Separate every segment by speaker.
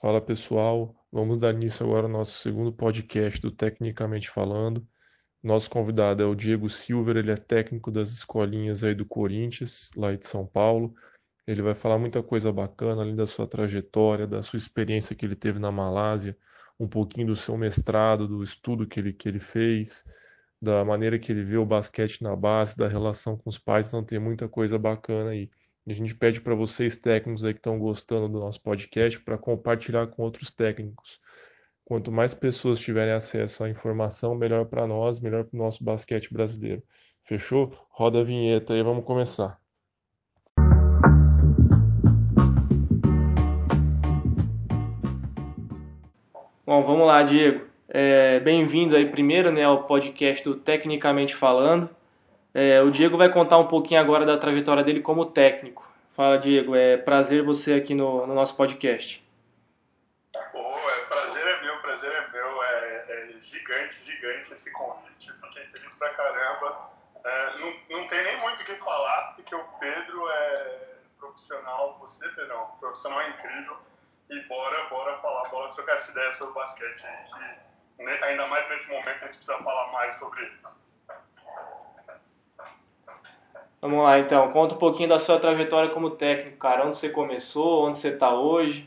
Speaker 1: Fala pessoal, vamos dar início agora ao nosso segundo podcast do Tecnicamente Falando. Nosso convidado é o Diego Silver, ele é técnico das escolinhas aí do Corinthians, lá de São Paulo. Ele vai falar muita coisa bacana, além da sua trajetória, da sua experiência que ele teve na Malásia, um pouquinho do seu mestrado, do estudo que ele, que ele fez, da maneira que ele vê o basquete na base, da relação com os pais, então tem muita coisa bacana aí. A gente pede para vocês técnicos aí que estão gostando do nosso podcast para compartilhar com outros técnicos. Quanto mais pessoas tiverem acesso à informação, melhor para nós, melhor para o nosso basquete brasileiro. Fechou? Roda a vinheta aí, vamos começar.
Speaker 2: Bom, vamos lá, Diego. É, Bem-vindo aí primeiro né, ao podcast do Tecnicamente Falando. É, o Diego vai contar um pouquinho agora da trajetória dele como técnico. Fala, Diego, é prazer você aqui no, no nosso podcast.
Speaker 3: Oh, é, prazer é meu, prazer é meu. É, é gigante, gigante esse convite. Fiquei feliz pra caramba. É, não, não tem nem muito o que falar, porque o Pedro é profissional, você, Pedrão, profissional incrível. E bora, bora falar, bora trocar essa ideia sobre basquete. Que, ainda mais nesse momento a gente precisa falar mais sobre
Speaker 2: Vamos lá então, conta um pouquinho da sua trajetória como técnico, cara. Onde você começou, onde você está hoje?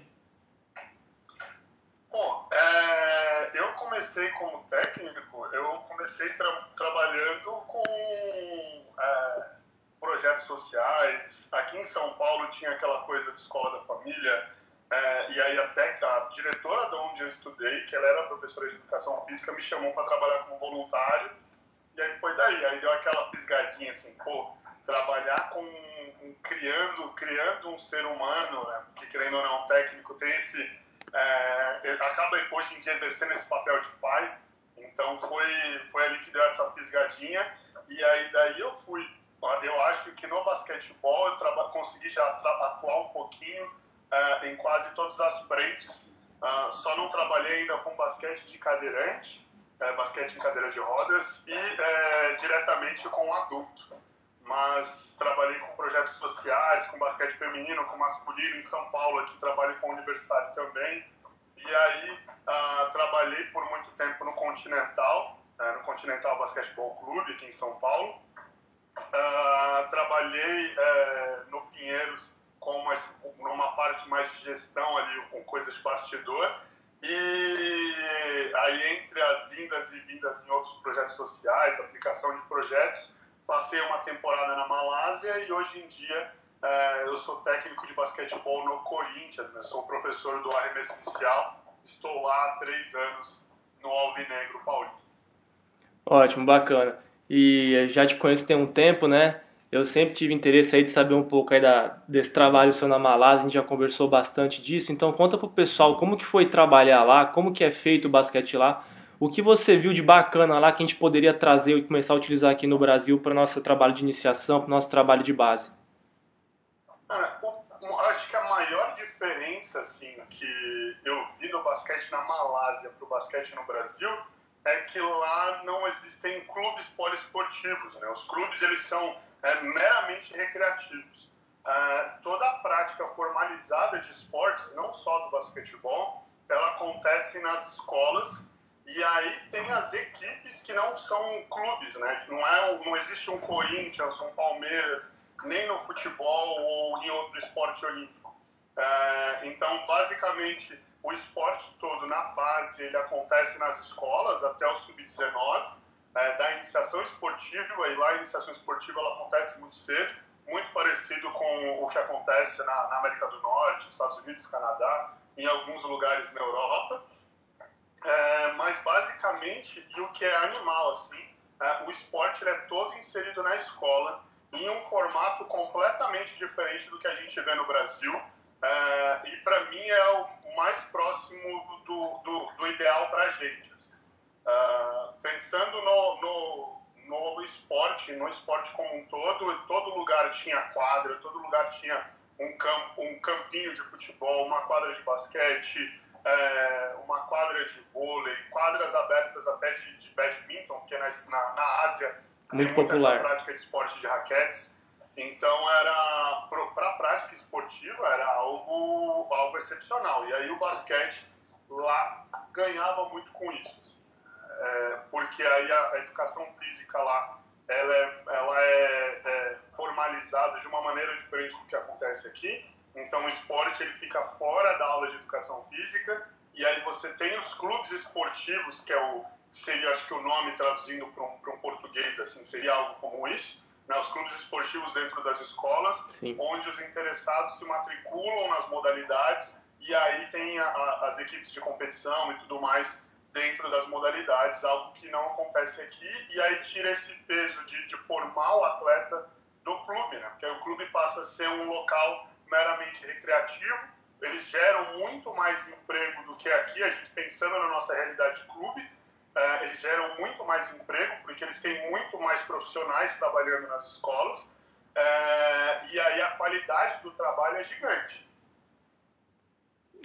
Speaker 3: Bom, é, eu comecei como técnico, eu comecei tra trabalhando com é, projetos sociais. Aqui em São Paulo tinha aquela coisa de escola da família, é, e aí até a diretora de onde eu estudei, que ela era professora de educação física, me chamou para trabalhar como voluntário. E aí foi daí, aí deu aquela pisgadinha assim, pô, trabalhar com, com, criando criando um ser humano né? que querendo ou não técnico tem esse é, acaba hoje em dia exercendo esse papel de pai. Então foi foi ali que deu essa pisgadinha e aí daí eu fui. Eu acho que no basquetebol eu consegui já atuar um pouquinho é, em quase todas as frentes. Uh, só não trabalhei ainda com basquete de cadeirante é, basquete em cadeira de rodas e é, diretamente com adulto mas trabalhei com projetos sociais, com basquete feminino, com masculino em São Paulo, aqui trabalho com universidade também. E aí uh, trabalhei por muito tempo no Continental, uh, no Continental Basquetebol Clube aqui em São Paulo. Uh, trabalhei uh, no Pinheiros com uma, numa parte mais de gestão ali, com coisas de bastidor. E aí entre as indas e vindas em outros projetos sociais, aplicação de projetos, Passei uma temporada na Malásia e hoje em dia é, eu sou técnico de basquetebol no Corinthians, né? sou professor do arremesso inicial, estou lá há três anos no Alvinegro Paulista.
Speaker 2: Ótimo, bacana. E já te conheço tem um tempo, né? Eu sempre tive interesse aí de saber um pouco aí da, desse trabalho seu na Malásia, a gente já conversou bastante disso, então conta pro pessoal como que foi trabalhar lá, como que é feito o basquete lá, o que você viu de bacana lá que a gente poderia trazer e começar a utilizar aqui no Brasil para o nosso trabalho de iniciação, para o nosso trabalho de base?
Speaker 3: Acho que a maior diferença assim, que eu vi no basquete na Malásia para o basquete no Brasil é que lá não existem clubes poliesportivos. Né? Os clubes eles são é, meramente recreativos. É, toda a prática formalizada de esportes, não só do basquetebol, ela acontece nas escolas e aí tem as equipes que não são clubes, né? Não, é, não existe um Corinthians, um Palmeiras, nem no futebol ou em outro esporte olímpico. É, então, basicamente, o esporte todo na base ele acontece nas escolas até o sub-19, é, da iniciação esportiva, e lá a iniciação esportiva ela acontece muito cedo, muito parecido com o que acontece na, na América do Norte, Estados Unidos, Canadá, em alguns lugares na Europa. É, mas basicamente, e o que é animal, assim, é, o esporte é todo inserido na escola em um formato completamente diferente do que a gente vê no Brasil. É, e para mim é o mais próximo do, do, do ideal para a gente. Assim. É, pensando no, no, no esporte, no esporte como um todo, todo lugar tinha quadra, todo lugar tinha um, campo, um campinho de futebol, uma quadra de basquete, é, uma quadra de vôlei, quadras abertas até de, de badminton, porque na, na, na Ásia
Speaker 2: muito
Speaker 3: tem
Speaker 2: popular.
Speaker 3: essa prática de esporte de raquetes. Então era para a prática esportiva era algo algo excepcional. E aí o basquete lá ganhava muito com isso. Assim. É, porque aí a, a, educação física lá ela é, ela é, é, formalizada de uma maneira diferente do que acontece aqui. Então o esporte ele fica fora da aula de educação física e aí você tem os clubes esportivos que é o seria acho que o nome traduzindo para um, um, português assim seria algo como isso né, os clubes esportivos dentro das escolas
Speaker 2: Sim.
Speaker 3: onde os interessados se matriculam nas modalidades e aí tem a, a, as equipes de competição e tudo mais dentro das modalidades, algo que não acontece aqui, e aí tira esse peso de, de formar o atleta do clube, né? Porque aí o clube passa a ser um local meramente recreativo, eles geram muito mais emprego do que aqui, a gente pensando na nossa realidade de clube, é, eles geram muito mais emprego, porque eles têm muito mais profissionais trabalhando nas escolas, é, e aí a qualidade do trabalho é gigante.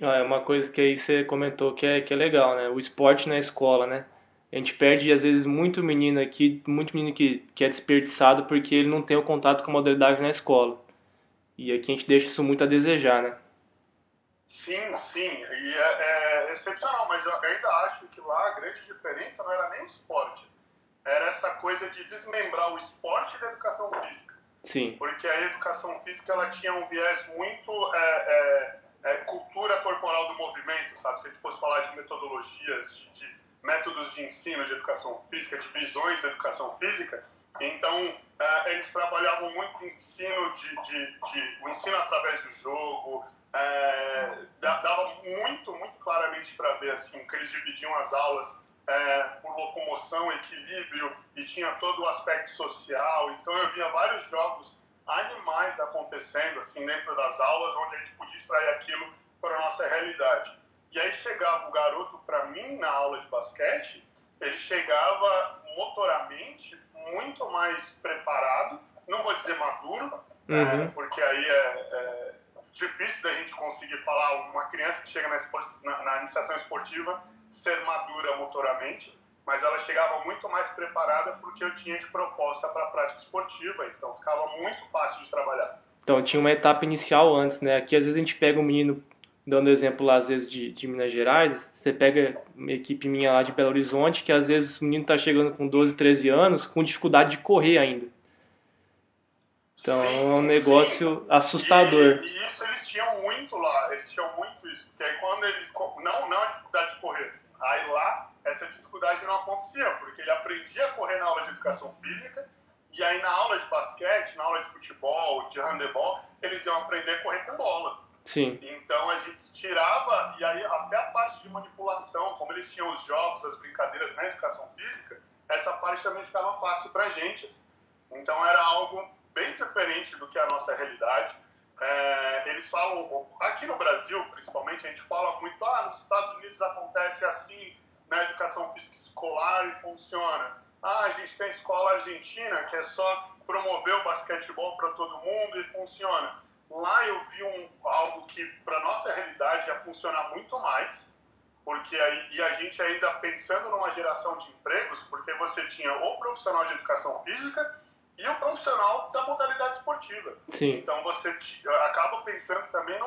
Speaker 2: Ah, é uma coisa que aí você comentou que é, que é legal, né? O esporte na escola, né? A gente perde, às vezes, muito menino aqui, muito menino que, que é desperdiçado porque ele não tem o contato com a modalidade na escola. E aqui a gente deixa isso muito a desejar, né?
Speaker 3: Sim, sim. E é, é excepcional, mas eu ainda acho que lá a grande diferença não era nem o esporte. Era essa coisa de desmembrar o esporte da educação física.
Speaker 2: Sim.
Speaker 3: Porque a educação física ela tinha um viés muito... É, é, é, cultura corporal do movimento, sabe? Se a gente fosse falar de metodologias, de, de, métodos de ensino de educação física, de visões da educação física, então é, eles trabalhavam muito ensino de, de, de, o ensino através do jogo, é, dava muito, muito claramente para ver assim que eles dividiam as aulas é, por locomoção, equilíbrio e tinha todo o aspecto social. Então eu via vários jogos animais acontecendo assim dentro das aulas, onde a gente podia extrair aquilo para a nossa realidade. E aí chegava o garoto, para mim, na aula de basquete, ele chegava motoramente muito mais preparado, não vou dizer maduro, uhum. é, porque aí é, é, difícil da gente conseguir falar uma criança que chega na, na, na iniciação esportiva ser madura motoramente, mas ela chegava muito mais preparada porque eu tinha de proposta para a prática esportiva, então ficava muito fácil de trabalhar.
Speaker 2: Então tinha uma etapa inicial antes, né? Aqui às vezes a gente pega um menino, dando exemplo lá às vezes de, de Minas Gerais, você pega uma equipe minha lá de Belo Horizonte, que às vezes o menino está chegando com 12, 13 anos, com dificuldade de correr ainda. Então sim, é um negócio sim. assustador.
Speaker 3: E, e, isso eles tinham muito lá, eles tinham muito isso, porque aí quando eles. Não, não a dificuldade de correr, aí lá essa dificuldade não acontecia, porque ele aprendia a correr na aula de educação física, e aí na aula de basquete, na aula de futebol, de handebol, eles iam aprender a correr com bola.
Speaker 2: Sim.
Speaker 3: Então a gente tirava, e aí até a parte de manipulação, como eles tinham os jogos, as brincadeiras na educação física, essa parte também ficava fácil pra gente. Assim. Então era algo bem diferente do que a nossa realidade. É, eles falam, aqui no Brasil principalmente, a gente fala muito, ah, nos Estados Unidos acontece assim, na educação física escolar e funciona. Ah, a gente tem a escola argentina que é só promover o basquetebol para todo mundo e funciona. Lá eu vi um, algo que para nossa realidade ia funcionar muito mais, porque aí, e a gente ainda pensando numa geração de empregos, porque você tinha o profissional de educação física e o profissional da modalidade esportiva.
Speaker 2: Sim.
Speaker 3: Então você acaba pensando também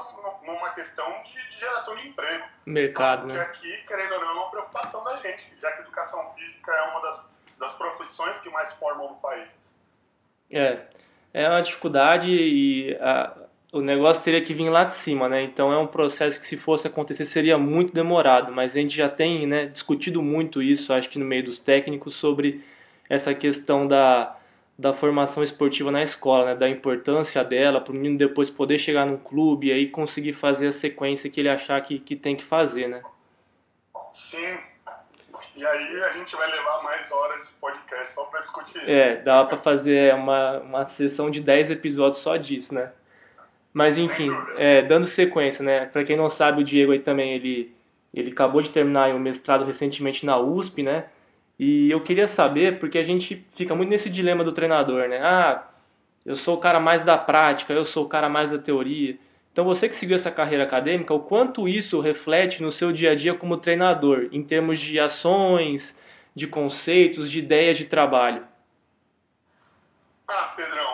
Speaker 3: numa questão de, geração de emprego.
Speaker 2: Mercado,
Speaker 3: Porque
Speaker 2: né?
Speaker 3: aqui, querendo ou não, é uma preocupação da gente, já que educação física é uma das, das profissões que mais formam no país.
Speaker 2: É, é uma dificuldade e a, o negócio teria que vir lá de cima, né? Então é um processo que se fosse acontecer seria muito demorado, mas a gente já tem né, discutido muito isso, acho que no meio dos técnicos, sobre essa questão da da formação esportiva na escola, né? da importância dela para o menino depois poder chegar num clube e aí conseguir fazer a sequência que ele achar que, que tem que fazer, né?
Speaker 3: Sim. E aí a gente vai levar mais horas de podcast só para discutir isso.
Speaker 2: É, dá para fazer uma, uma sessão de 10 episódios só disso, né? Mas enfim, é, dando sequência, né? Para quem não sabe, o Diego aí também ele ele acabou de terminar o mestrado recentemente na USP, né? E eu queria saber, porque a gente fica muito nesse dilema do treinador, né? Ah, eu sou o cara mais da prática, eu sou o cara mais da teoria. Então você que seguiu essa carreira acadêmica, o quanto isso reflete no seu dia a dia como treinador, em termos de ações, de conceitos, de ideias de trabalho?
Speaker 3: Ah, Pedrão,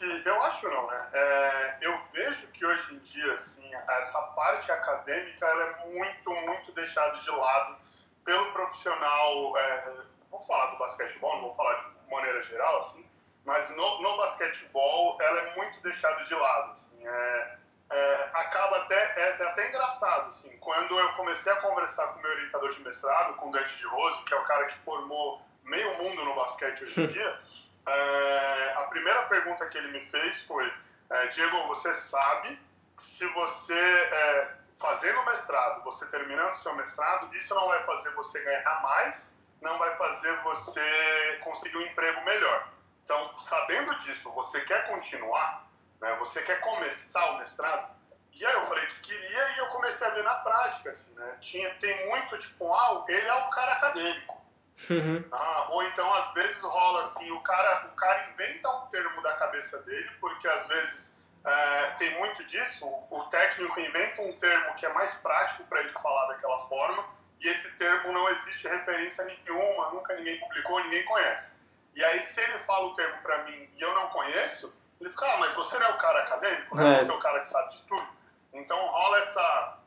Speaker 3: que. Eu acho não, né? É, eu vejo que hoje em dia, assim, essa parte acadêmica ela é muito, muito deixada de lado pelo profissional. É, vou falar do basquetebol, não vou falar de maneira geral, assim, mas no, no basquetebol ela é muito deixada de lado. Assim, é, é, acaba até, é, é, até engraçado, assim, quando eu comecei a conversar com meu orientador de mestrado, com o Dante de Rose, que é o cara que formou meio mundo no basquete hoje em dia, é, a primeira pergunta que ele me fez foi, é, Diego, você sabe se você, é, fazendo mestrado, você terminando seu mestrado, isso não vai fazer você ganhar mais, não vai fazer você conseguir um emprego melhor. Então, sabendo disso, você quer continuar? Né? Você quer começar o mestrado? E aí eu falei que queria e eu comecei a ver na prática, assim, né? Tinha, tem muito, tipo, ah, ele é um cara acadêmico. Uhum. Ah, ou então, às vezes, rola assim, o cara, o cara inventa um termo da cabeça dele, porque às vezes é, tem muito disso, o técnico inventa um termo que é mais prático para ele falar daquela forma, e esse termo não existe referência nenhuma, nunca ninguém publicou, ninguém conhece. E aí, se ele fala o termo para mim e eu não conheço, ele fica, ah, mas você não é o cara acadêmico, né? É. Você é o cara que sabe de tudo. Então rola essa,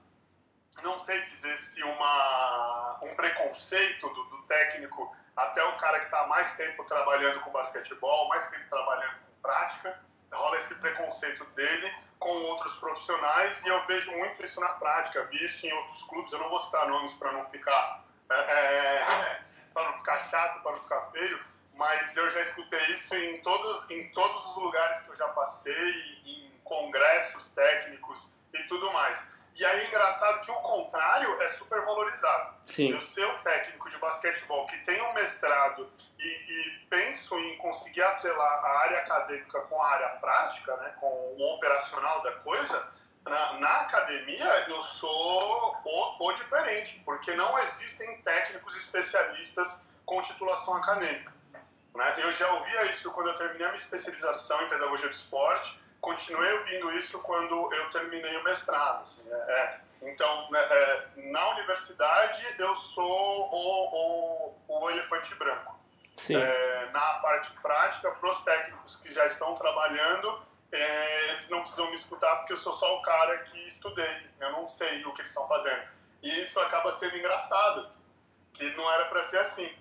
Speaker 3: não sei dizer se uma, um preconceito do, do técnico até o cara que está mais tempo trabalhando com basquetebol, mais tempo trabalhando com prática, rola esse preconceito dele com outros profissionais e eu vejo muito isso na prática, vi isso em outros clubes, eu não vou citar nomes para não ficar é, é para não ficar chato, para não ficar feio, mas eu já escutei isso em todos, em todos os lugares que eu já passei, em congressos técnicos e tudo mais. E aí, engraçado que o contrário é super valorizado. Sim. Eu ser um técnico de basquetebol que tem um mestrado e, e, penso em conseguir atrelar a área acadêmica com a área prática, né, com o operacional da coisa, na, na academia eu sou o, o diferente, porque não existem técnicos especialistas com titulação acadêmica. Né? Eu já ouvia isso quando eu terminei a minha especialização em pedagogia do esporte, continuei ouvindo isso quando eu terminei o mestrado. Assim, é, é. Então, né, é, na universidade, eu sou o, o, o elefante branco. É, na parte prática, para os técnicos que já estão trabalhando, é, eles não precisam me escutar porque eu sou só o cara que estudei, eu não sei o que eles estão fazendo. E isso acaba sendo engraçado, assim, que não era para ser assim.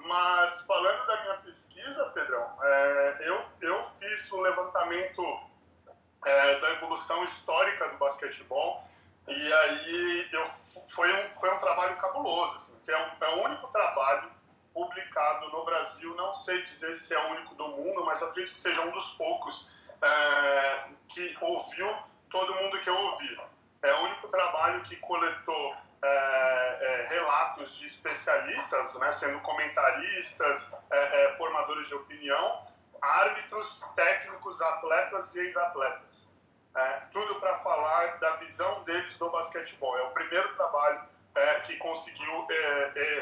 Speaker 3: Mas falando da minha pesquisa, Pedrão, é, eu, eu fiz o levantamento é, da evolução histórica do basquetebol e aí eu, foi, um, foi um trabalho cabuloso, assim, que é, um, é o único trabalho publicado no Brasil, não sei dizer se é o único do mundo, mas acredito que seja um dos poucos é, que ouviu todo mundo que eu ouvi. É o único trabalho que coletou é, é, relatos de especialistas, né, sendo comentaristas, é, é, formadores de opinião, árbitros, técnicos, atletas e ex-atletas. É, tudo para falar da visão deles do basquetebol. É o primeiro trabalho é, que conseguiu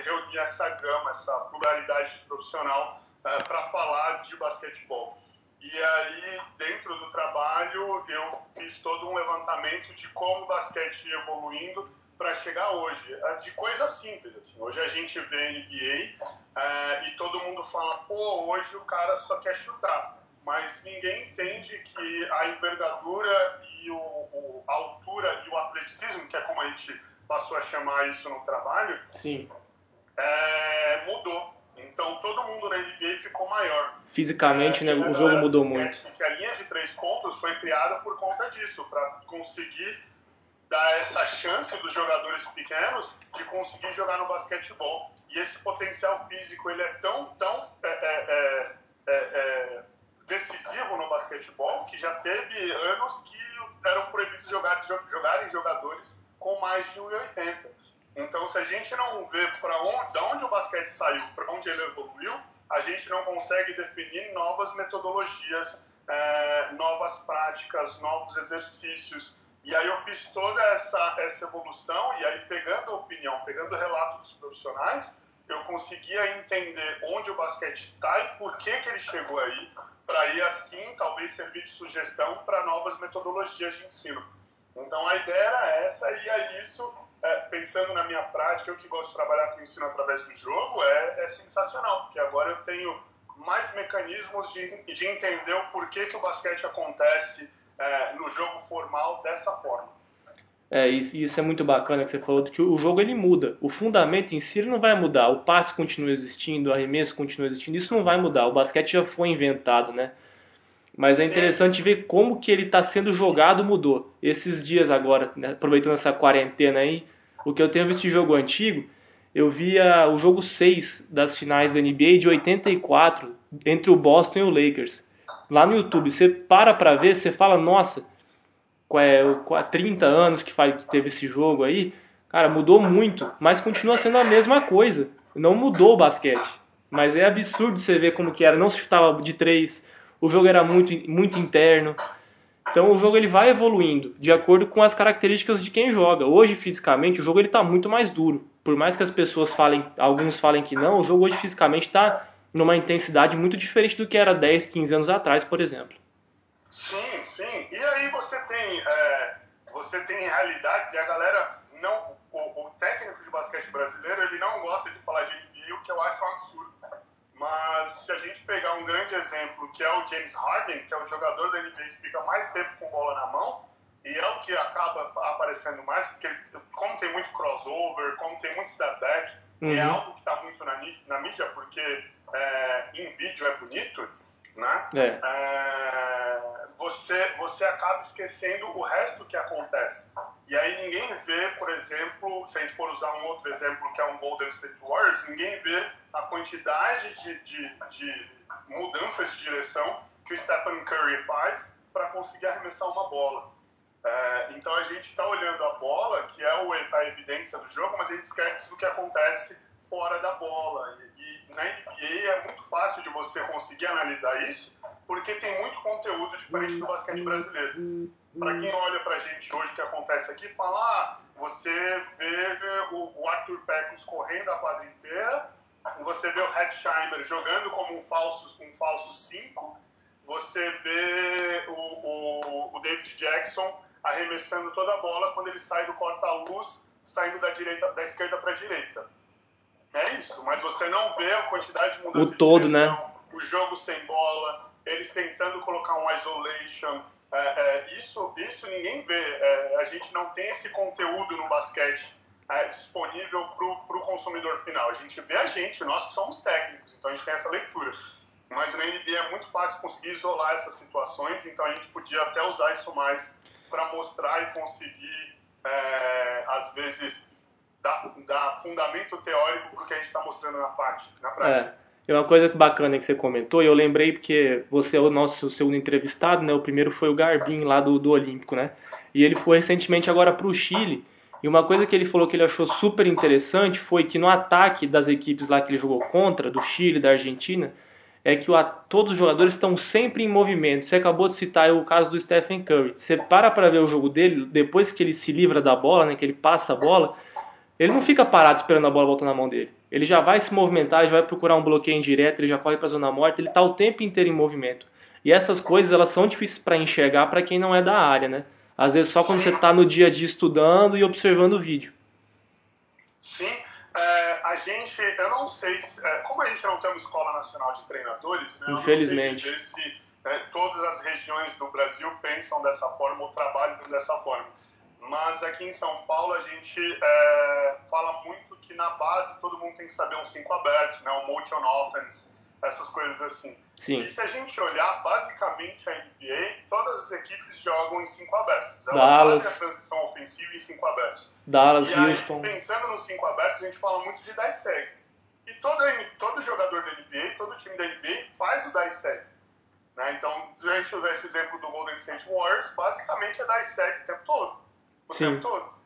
Speaker 3: reunir essa gama, essa pluralidade profissional para falar de basquetebol. E aí, dentro do trabalho, eu fiz todo um levantamento de como o basquete ia evoluindo para chegar hoje. É de coisa simples, assim. Hoje a gente vê NBA é, e todo mundo fala, pô, hoje o cara só quer chutar. Mas ninguém entende que a envergadura e o, o, a altura e o atleticismo, que é como a gente passou a chamar isso no trabalho,
Speaker 2: Sim.
Speaker 3: É, mudou. Então todo mundo na NBA ficou maior.
Speaker 2: Fisicamente, é, né, o jogo mudou muito.
Speaker 3: Que a linha de três pontos foi criada por conta disso, para conseguir dar essa chance dos jogadores pequenos de conseguir jogar no basquetebol. E esse potencial físico ele é tão, tão é, é, é, é, é decisivo no basquetebol que já teve anos que eram proibidos jogar, jogarem jogadores com mais de 1,80. Então, se a gente não vê para onde, de onde o basquete saiu, para onde ele evoluiu, a gente não consegue definir novas metodologias, é, novas práticas, novos exercícios e aí eu fiz toda essa, essa evolução e aí pegando a opinião, pegando o relato dos profissionais, eu conseguia entender onde o basquete está e por que, que ele chegou aí, para aí assim talvez servir de sugestão para novas metodologias de ensino. Então a ideia era essa e é isso, é, pensando na minha prática, eu que gosto de trabalhar com ensino através do jogo, é, é sensacional, porque agora eu tenho mais mecanismos de, de entender o porquê que o basquete acontece é, no jogo formal dessa forma.
Speaker 2: É, isso, isso é muito bacana que você falou, que o jogo ele muda. O fundamento em si não vai mudar. O passe continua existindo, o arremesso continua existindo. Isso não vai mudar. O basquete já foi inventado, né? Mas é interessante ver como que ele está sendo jogado mudou. Esses dias agora, né, aproveitando essa quarentena aí, o que eu tenho visto de jogo antigo, eu via o jogo 6 das finais da NBA de 84 entre o Boston e o Lakers. Lá no YouTube, você para pra ver, você fala, nossa, é, 30 anos que, que teve esse jogo aí, cara, mudou muito, mas continua sendo a mesma coisa. Não mudou o basquete. Mas é absurdo você ver como que era. Não se chutava de três, o jogo era muito, muito interno. Então o jogo ele vai evoluindo de acordo com as características de quem joga. Hoje fisicamente o jogo ele está muito mais duro. Por mais que as pessoas falem, alguns falem que não, o jogo hoje fisicamente está numa intensidade muito diferente do que era 10, 15 anos atrás, por exemplo.
Speaker 3: Sim, sim. E aí você tem, é, você tem realidades e a galera não, o, o, técnico de basquete brasileiro ele não gosta de falar de NBA, o que eu acho um absurdo. Mas se a gente pegar um grande exemplo, que é o James Harden, que é o jogador da NBA que fica mais tempo com bola na mão, e é o que acaba aparecendo mais, porque como tem muito crossover, como tem muito step back, uhum. é algo que está muito na, na, mídia, porque é, em vídeo é bonito, né? É. É, você, você acaba esquecendo o resto que acontece. E aí ninguém vê, por exemplo, se a gente for usar um outro exemplo que é um Golden State Warriors, ninguém vê a quantidade de, de, de mudanças de direção que o Stephen Curry faz para conseguir arremessar uma bola. É, então a gente está olhando a bola, que é a evidência do jogo, mas a gente esquece do que acontece fora da bola. E, e na NBA é muito fácil de você conseguir analisar isso, porque tem muito conteúdo diferente do basquete brasileiro. Para quem olha para a gente hoje, o que acontece aqui, fala, ah, você vê o, Arthur Pecos correndo a quadra inteira, você vê o Hetzheimer jogando como um falso um falso 5, você vê o, o, o David Jackson arremessando toda a bola quando ele sai do corta-luz, saindo da direita da esquerda para a direita. É isso, mas você não vê a quantidade de mudança
Speaker 2: o todo, direção,
Speaker 3: né? o jogo sem bola, eles tentando colocar um isolation. É, é, isso, isso ninguém vê. É, a gente não tem esse conteúdo no basquete é, disponível para o consumidor final. A gente vê a gente, nós que somos técnicos, então a gente tem essa leitura. Mas na NBA é muito fácil conseguir isolar essas situações, então a gente podia até usar isso mais para mostrar e conseguir, é, às vezes, dar fundamento teórico para o que a gente está mostrando na, parte, na prática.
Speaker 2: É. É uma coisa bacana que você comentou, e eu lembrei porque você é o nosso segundo entrevistado, né? O primeiro foi o Garbin lá do, do Olímpico, né? E ele foi recentemente agora para o Chile. E uma coisa que ele falou que ele achou super interessante foi que no ataque das equipes lá que ele jogou contra, do Chile, da Argentina, é que o, todos os jogadores estão sempre em movimento. Você acabou de citar o caso do Stephen Curry. Você para para ver o jogo dele, depois que ele se livra da bola, né, que ele passa a bola, ele não fica parado esperando a bola voltar na mão dele. Ele já vai se movimentar, ele vai procurar um bloqueio indireto, ele já corre para a zona morta, ele está o tempo inteiro em movimento. E essas coisas elas são difíceis para enxergar para quem não é da área, né? Às vezes só quando você está no dia a dia estudando e observando o vídeo.
Speaker 3: Sim, é, a gente, eu não sei, se, é, como a gente não tem uma escola nacional de treinadores, né,
Speaker 2: Infelizmente.
Speaker 3: eu não sei dizer se é, todas as regiões do Brasil pensam dessa forma ou trabalham dessa forma mas aqui em São Paulo a gente é, fala muito que na base todo mundo tem que saber um 5 abertos, né, um motion offense, essas coisas assim.
Speaker 2: Sim.
Speaker 3: E se a gente olhar basicamente a NBA, todas as equipes jogam em 5 abertos. Elas
Speaker 2: Dallas.
Speaker 3: fazem a transição ofensiva em 5 abertos.
Speaker 2: Dallas,
Speaker 3: e
Speaker 2: Houston.
Speaker 3: Aí, pensando nos 5 abertos, a gente fala muito de dice seg. E todo, todo jogador da NBA, todo time da NBA faz o dice seg. Né? Então, se a gente usar esse exemplo do Golden State Warriors, basicamente é dice seg o tempo todo o Sim. tempo todo.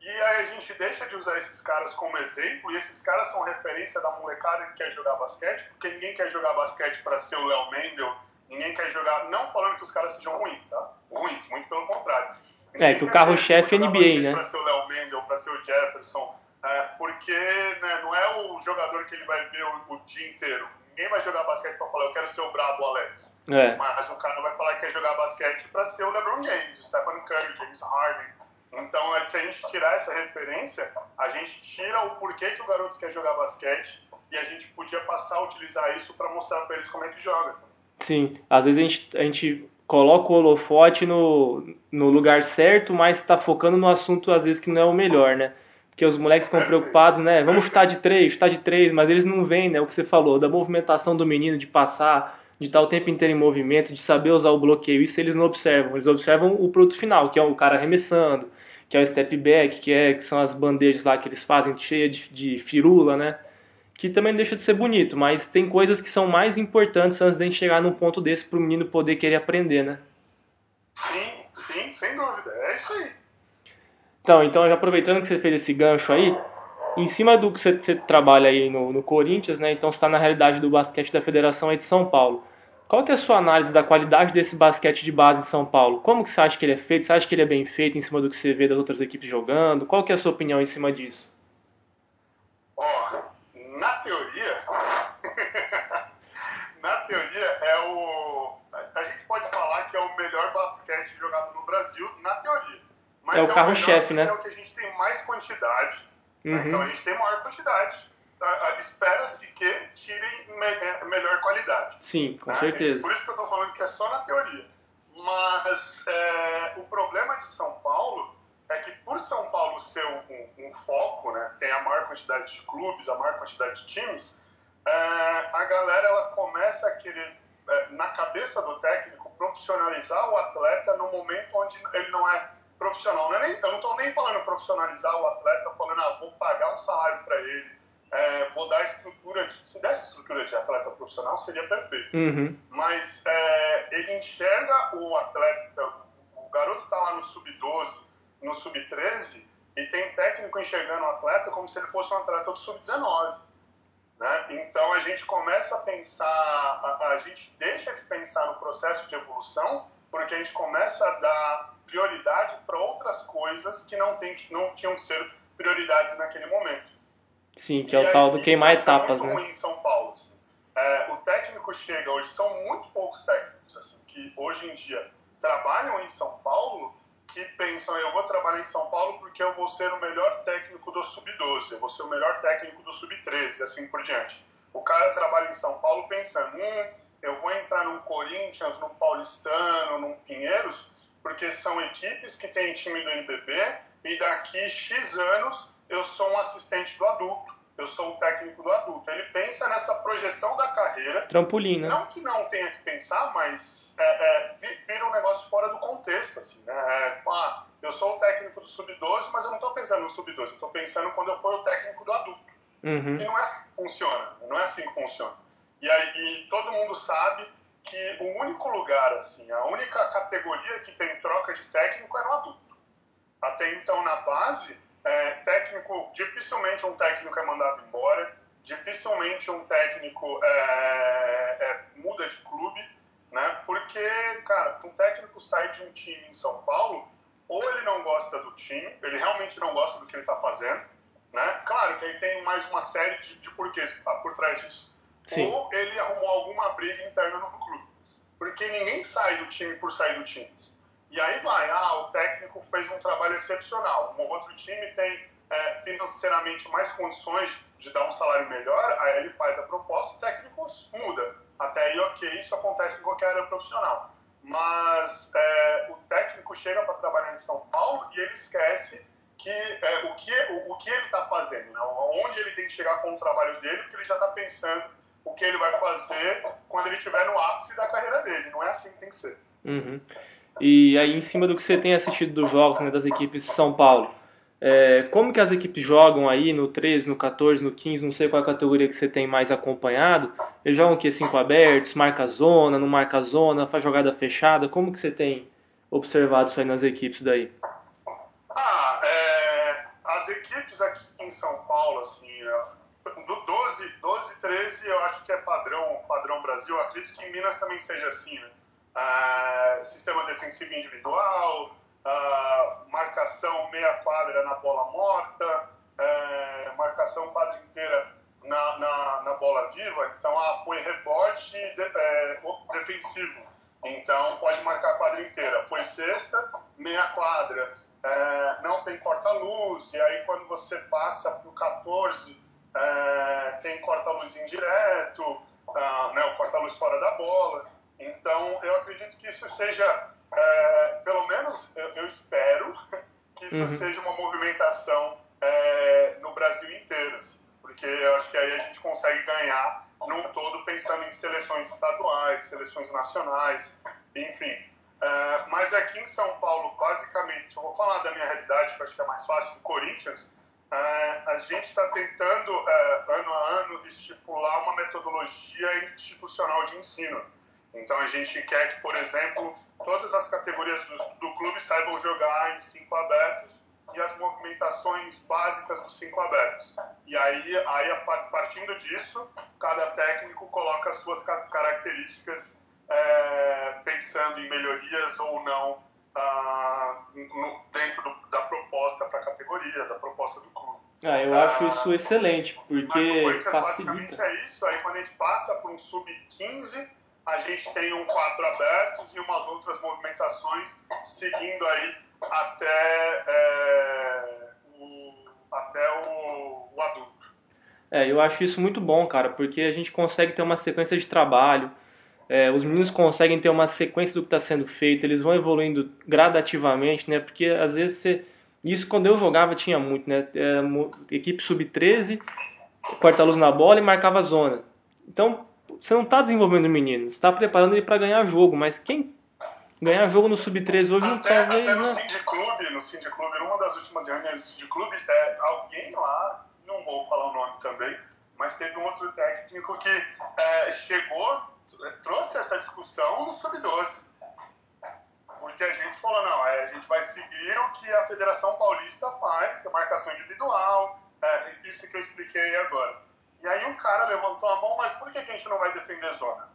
Speaker 3: E aí a gente deixa de usar esses caras como exemplo, e esses caras são referência da molecada que quer jogar basquete, porque ninguém quer jogar basquete para ser o Léo Mendel, ninguém quer jogar, não falando que os caras sejam ruins, tá? Ruins, muito pelo contrário.
Speaker 2: Ninguém é, que o carro-chefe é NBA, né?
Speaker 3: Para ser o Léo Mendel, para ser o Jefferson, é, porque né, não é o jogador que ele vai ver o, o dia inteiro. Ninguém vai jogar basquete para falar, eu quero ser o brabo Alex.
Speaker 2: É.
Speaker 3: Mas o cara vai falar que quer jogar basquete para ser o LeBron James, o Stephen Curry, James Harden. Então, é, se a gente tirar essa referência, a gente tira o porquê que o garoto quer jogar basquete e a gente podia passar a utilizar isso para mostrar para eles como é que joga.
Speaker 2: Sim, às vezes a gente, a gente coloca o holofote no, no lugar certo, mas está focando no assunto às vezes que não é o melhor, né? Porque os moleques ficam preocupados, né? Vamos chutar de três, chutar de três, mas eles não veem, né? O que você falou, da movimentação do menino, de passar, de estar o tempo inteiro em movimento, de saber usar o bloqueio. Isso eles não observam. Eles observam o produto final, que é o cara arremessando, que é o step back, que, é, que são as bandejas lá que eles fazem cheia de, de firula, né? Que também não deixa de ser bonito, mas tem coisas que são mais importantes antes de a gente chegar num ponto desse para o menino poder querer aprender, né?
Speaker 3: Sim, sim, sem dúvida. É isso aí.
Speaker 2: Então, então aproveitando que você fez esse gancho aí, em cima do que você, você trabalha aí no, no, Corinthians, né? Então você está na realidade do basquete da Federação aí de São Paulo. Qual que é a sua análise da qualidade desse basquete de base de São Paulo? Como que você acha que ele é feito? Você acha que ele é bem feito em cima do que você vê das outras equipes jogando? Qual que é a sua opinião em cima disso?
Speaker 3: Ó, oh, na teoria, na teoria é o a gente pode falar que é o melhor basquete jogado no Brasil, na teoria.
Speaker 2: Mas é o carro-chefe, né?
Speaker 3: É o que a gente tem mais quantidade. Né? Uhum. Né? Então a gente tem maior quantidade. Espera-se que tirem me é, melhor qualidade.
Speaker 2: Sim, com né? certeza.
Speaker 3: Por isso que eu estou falando que é só na teoria. Mas é, o problema de São Paulo é que por São Paulo ser um, um, foco, né, tem a maior quantidade de clubes, a maior quantidade de times, é, a galera ela começa a querer, é, na cabeça do técnico, profissionalizar o atleta no momento onde ele não é profissional. Não é nem, eu não estou nem falando profissionalizar o atleta, falando, ah, vou pagar um salário para ele, é, vou dar estrutura, de, se desse estrutura de atleta profissional seria perfeito.
Speaker 2: Uhum.
Speaker 3: Mas é, ele enxerga o atleta, o garoto está lá no sub-12, no sub-13, e tem técnico enxergando o atleta como se ele fosse um atleta do sub-19. Né? Então a gente começa a pensar, a, a gente deixa de pensar no processo de evolução, porque a gente começa a dar prioridade para outras coisas que não, tem, que não tinham que ser prioridades naquele momento.
Speaker 2: Sim, que é o tal do queimar etapas,
Speaker 3: né? Em São Paulo. Assim. É, o técnico chega hoje, são muito poucos técnicos assim, que hoje em dia trabalham em São Paulo que pensam, eu vou trabalhar em São Paulo porque eu vou ser o melhor técnico do Sub-12, eu vou ser o melhor técnico do Sub-13, assim por diante. O cara trabalha em São Paulo pensando, hum, eu vou entrar num Corinthians, num Paulistano, num Pinheiros, porque são equipes que têm time do NBB e daqui X anos eu sou um assistente do adulto, eu sou o técnico do adulto. Ele pensa nessa projeção da carreira.
Speaker 2: Trampolim, né?
Speaker 3: Não que não tenha que pensar, mas é, é, vira um negócio fora do contexto, assim, né? É, ah, eu sou o técnico do sub-12, mas eu não estou pensando no sub-12, eu estou pensando quando eu for o técnico do adulto.
Speaker 2: Uhum.
Speaker 3: E não é assim que funciona, não é assim que funciona. E aí e todo mundo sabe que o único lugar, assim, a única categoria que tem troca de técnico é no adulto. Até então, na base, é, técnico, dificilmente um técnico é mandado embora, dificilmente um técnico é, é, muda de clube, né? Porque, cara, um técnico sai de um time em São Paulo, ou ele não gosta do time, ele realmente não gosta do que ele está fazendo, né? Claro que aí tem mais uma série de, de porquês por trás disso.
Speaker 2: Sim.
Speaker 3: Ou ele arrumou alguma briga interna no clube. Porque ninguém sai do time por sair do time. E aí vai, ah, o técnico fez um trabalho excepcional. Um outro time tem é, financeiramente mais condições de dar um salário melhor, aí ele faz a proposta, o técnico muda. Até aí, ok, isso acontece em qualquer área profissional. Mas é, o técnico chega para trabalhar em São Paulo e ele esquece que, é, o, que o, o que ele está fazendo, né? onde ele tem que chegar com o trabalho dele, porque ele já está pensando o que ele vai fazer quando ele estiver no ápice da carreira dele. Não é assim que tem que ser.
Speaker 2: Uhum. E aí, em cima do que você tem assistido dos jogos né, das equipes de São Paulo, é, como que as equipes jogam aí no 13, no 14, no 15, não sei qual a categoria que você tem mais acompanhado? Eles jogam o que? Cinco abertos, marca zona, não marca zona, faz jogada fechada? Como que você tem observado isso aí nas equipes daí?
Speaker 3: Ah, é, as equipes aqui em São Paulo, assim, é, do 12, 12, 13 eu acho que é padrão, padrão Brasil. Eu acredito que em Minas também seja assim, né? Ah, sistema defensivo individual, ah, marcação meia quadra na bola morta, eh, marcação quadra inteira na, na, na, bola viva, então ah, põe rebote de, é, defensivo, então pode marcar a quadra inteira. Foi sexta, meia quadra, é, não tem corta-luz, e aí quando você passa para o 14, é, tem corta-luz indireto, ah, né, o corta-luz fora da bola. Então, eu acredito que isso seja, é, pelo menos eu, eu, espero que isso uhum. seja uma movimentação é, no Brasil inteiro, assim, porque eu acho que aí a gente consegue ganhar num todo pensando em seleções estaduais, seleções nacionais, enfim. É, mas aqui em São Paulo, basicamente, eu vou falar da minha realidade, que eu acho que é mais fácil, do Corinthians, é, a gente está tentando, é, ano a ano, estipular uma metodologia institucional de ensino. Então a gente quer que, por exemplo, todas as categorias do, do clube saibam jogar em cinco abertos e as movimentações básicas dos cinco abertos. E aí, aí partindo disso, cada técnico coloca as suas características é, pensando em melhorias ou não ah, no, dentro do, da proposta para a categoria, da proposta do clube.
Speaker 2: Ah, eu acho isso excelente, porque facilita. Basicamente
Speaker 3: é isso, aí quando a gente passa por um sub-15, a gente tem um quadro abertos e umas outras movimentações seguindo aí até, é, o, até o, o adulto.
Speaker 2: É, eu acho isso muito bom, cara, porque a gente consegue ter uma sequência de trabalho, é, os meninos conseguem ter uma sequência do que está sendo feito, eles vão evoluindo gradativamente, né? Porque às vezes você... Isso quando eu jogava tinha muito, né? É, equipe sub-13, quarta-luz na bola e marcava a zona. Então, você não está desenvolvendo o menino, você está preparando ele para ganhar jogo, mas quem ganhar jogo no Sub-13 hoje não
Speaker 3: tá Até no Cindy Clube, no Cindy Clube, numa das últimas reuniões do Cindy Clube, é, alguém lá, não vou falar o nome também, mas teve um outro técnico que é, chegou, trouxe essa discussão no Sub-12. Porque a gente falou, não, é, a gente vai seguir o que a Federação Paulista faz, que é marcação individual, é, isso que eu expliquei agora. E aí o cara levantou a mão, mas por que a gente não vai defender zona?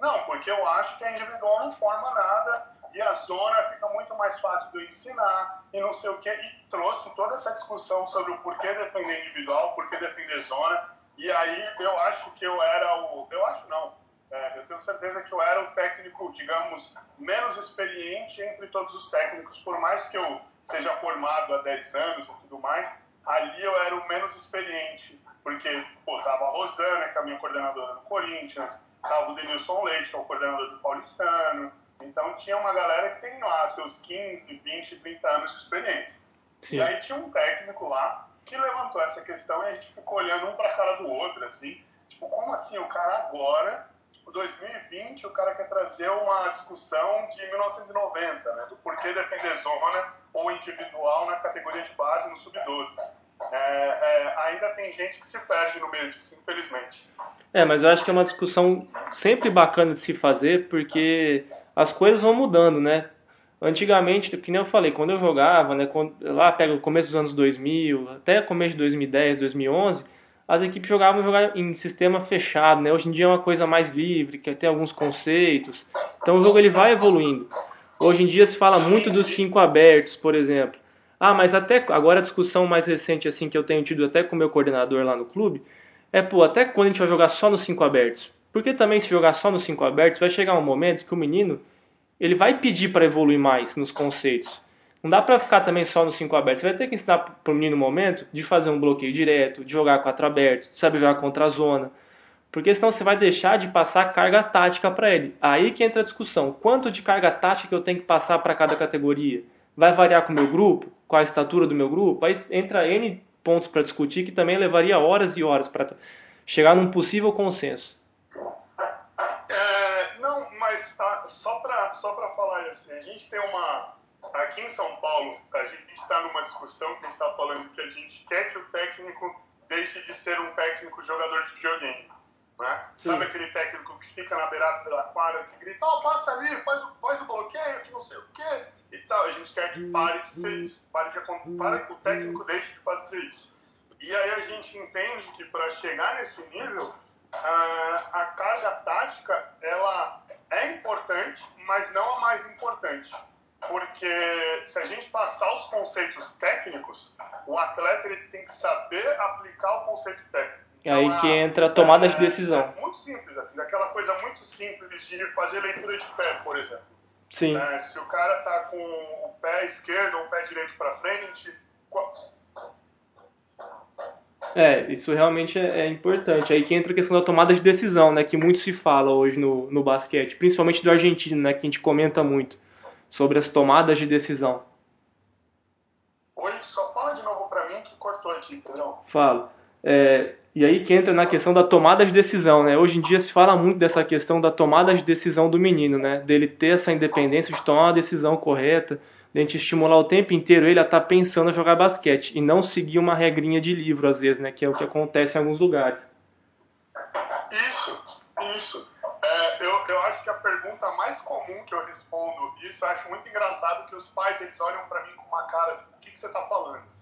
Speaker 3: Não, porque eu acho que a individual não forma nada e a zona fica muito mais fácil de eu ensinar e não sei o quê. E trouxe toda essa discussão sobre o porquê defender individual, porquê defender zona. E aí eu acho que eu era o. Eu acho não. É, eu tenho certeza que eu era o técnico, digamos, menos experiente entre todos os técnicos, por mais que eu seja formado há 10 anos e tudo mais, ali eu era o menos experiente, porque, pô, tava a Rosana, que é a minha coordenadora do Corinthians, tava o Denilson Leite, que é o coordenador do Paulistano, então tinha uma galera que tem lá seus 15, 20, 30 anos de experiência. Sim. E aí tinha um técnico lá que levantou essa questão e a gente ficou olhando um pra cara do outro, assim, tipo, como assim, o cara agora, tipo, 2020, o cara quer trazer uma discussão de 1990, né, do porquê defender zona ou individual na categoria de base no sub-12. É, é, ainda tem gente que se perde no meio disso, infelizmente.
Speaker 2: É, mas eu acho que é uma discussão sempre bacana de se fazer, porque as coisas vão mudando, né? Antigamente, que nem eu falei, quando eu jogava, né, quando, lá pega o começo dos anos 2000, até começo de 2010, 2011, as equipes jogavam em sistema fechado, né? Hoje em dia é uma coisa mais livre, que tem alguns conceitos. Então o jogo ele vai evoluindo. Hoje em dia se fala muito dos cinco abertos, por exemplo. Ah, mas até agora a discussão mais recente assim que eu tenho tido até com o meu coordenador lá no clube é, pô, até quando a gente vai jogar só nos cinco abertos? Porque também se jogar só nos cinco abertos vai chegar um momento que o menino ele vai pedir para evoluir mais nos conceitos. Não dá para ficar também só nos cinco abertos. Você vai ter que ensinar para o menino no momento de fazer um bloqueio direto, de jogar quatro abertos, de saber jogar contra a zona. Porque senão você vai deixar de passar carga tática para ele. Aí que entra a discussão. Quanto de carga tática eu tenho que passar para cada categoria? Vai variar com o meu grupo? Qual a estatura do meu grupo? Aí entra N pontos para discutir que também levaria horas e horas para chegar num possível consenso.
Speaker 3: É, não, mas tá, só para só falar assim, a gente tem uma. Aqui em São Paulo, a gente está numa discussão que a gente está falando que a gente quer que o técnico deixe de ser um técnico jogador de videogame. Né? Sabe aquele técnico que fica na beirada da quadra, que grita, oh, passa ali, faz, faz o bloqueio, que não sei o quê e tal. A gente quer que pare de ser isso, pare de, pare que o técnico deixe de fazer isso. E aí a gente entende que para chegar nesse nível, a, a carga tática ela é importante, mas não a mais importante. Porque se a gente passar os conceitos técnicos, o atleta ele tem que saber aplicar o conceito técnico.
Speaker 2: É aí então, que entra a tomada é, de decisão.
Speaker 3: É muito simples, assim, daquela coisa muito simples de fazer leitura de pé, por exemplo.
Speaker 2: Sim.
Speaker 3: É, se o cara tá com o pé esquerdo ou o pé direito para frente,
Speaker 2: É, isso realmente é, é, importante. Aí que entra a questão da tomada de decisão, né? Que muito se fala hoje no, no basquete, principalmente do argentino, né? Que a gente comenta muito sobre as tomadas de decisão.
Speaker 3: Oi, só fala de novo para mim que cortou aqui, Pedrão.
Speaker 2: Falo. É, e aí que entra na questão da tomada de decisão, né? Hoje em dia se fala muito dessa questão da tomada de decisão do menino, né? Dele ter essa independência de tomar uma decisão correta, de a gente estimular o tempo inteiro ele a estar tá pensando a jogar basquete e não seguir uma regrinha de livro, às vezes, né? Que é o que acontece em alguns lugares.
Speaker 3: Isso, isso. É, eu, eu acho que a pergunta mais comum que eu respondo, isso eu acho muito engraçado que os pais eles olham para mim com uma cara, o que, que você está falando?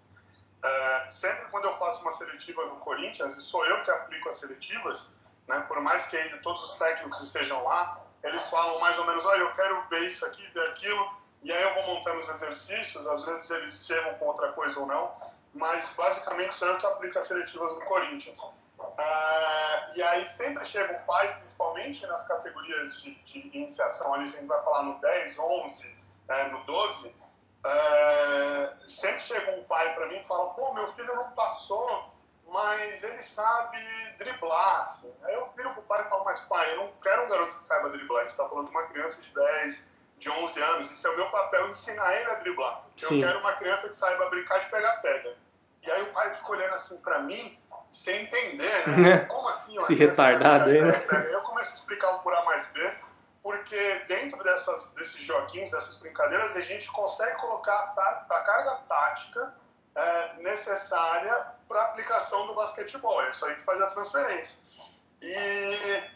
Speaker 3: É, sempre quando eu faço uma seletiva no Corinthians, e sou eu que aplico as seletivas, né, por mais que ainda todos os técnicos estejam lá, eles falam mais ou menos, olha, eu quero ver isso aqui, ver aquilo, e aí eu vou montando os exercícios, às vezes eles chegam com outra coisa ou não, mas basicamente sou eu que aplico as seletivas no Corinthians. Uh, e aí sempre chega o pai, principalmente nas categorias de, de, iniciação, ali a gente vai falar no 10, 11, é, no 12, é, sempre chega um pai para mim e fala, pô, meu filho não passou, mas ele sabe driblar. Assim. Aí eu viro pro pai e falo, mas pai, eu não quero um garoto que saiba driblar. A gente tá falando de uma criança de 10, de 11 anos. Isso é o meu papel, ensinar ele a driblar. Sim. Eu quero uma criança que saiba brincar de pegar-pega. E aí o pai fica olhando assim para mim, sem entender, né? Como assim?
Speaker 2: Se retardado aí, né?
Speaker 3: Eu começo a explicar o por A mais B porque dentro dessas, desses joguinhos, dessas brincadeiras, a gente consegue colocar a, a carga tática é, necessária para a aplicação do basquetebol. É isso aí que faz a transferência. E,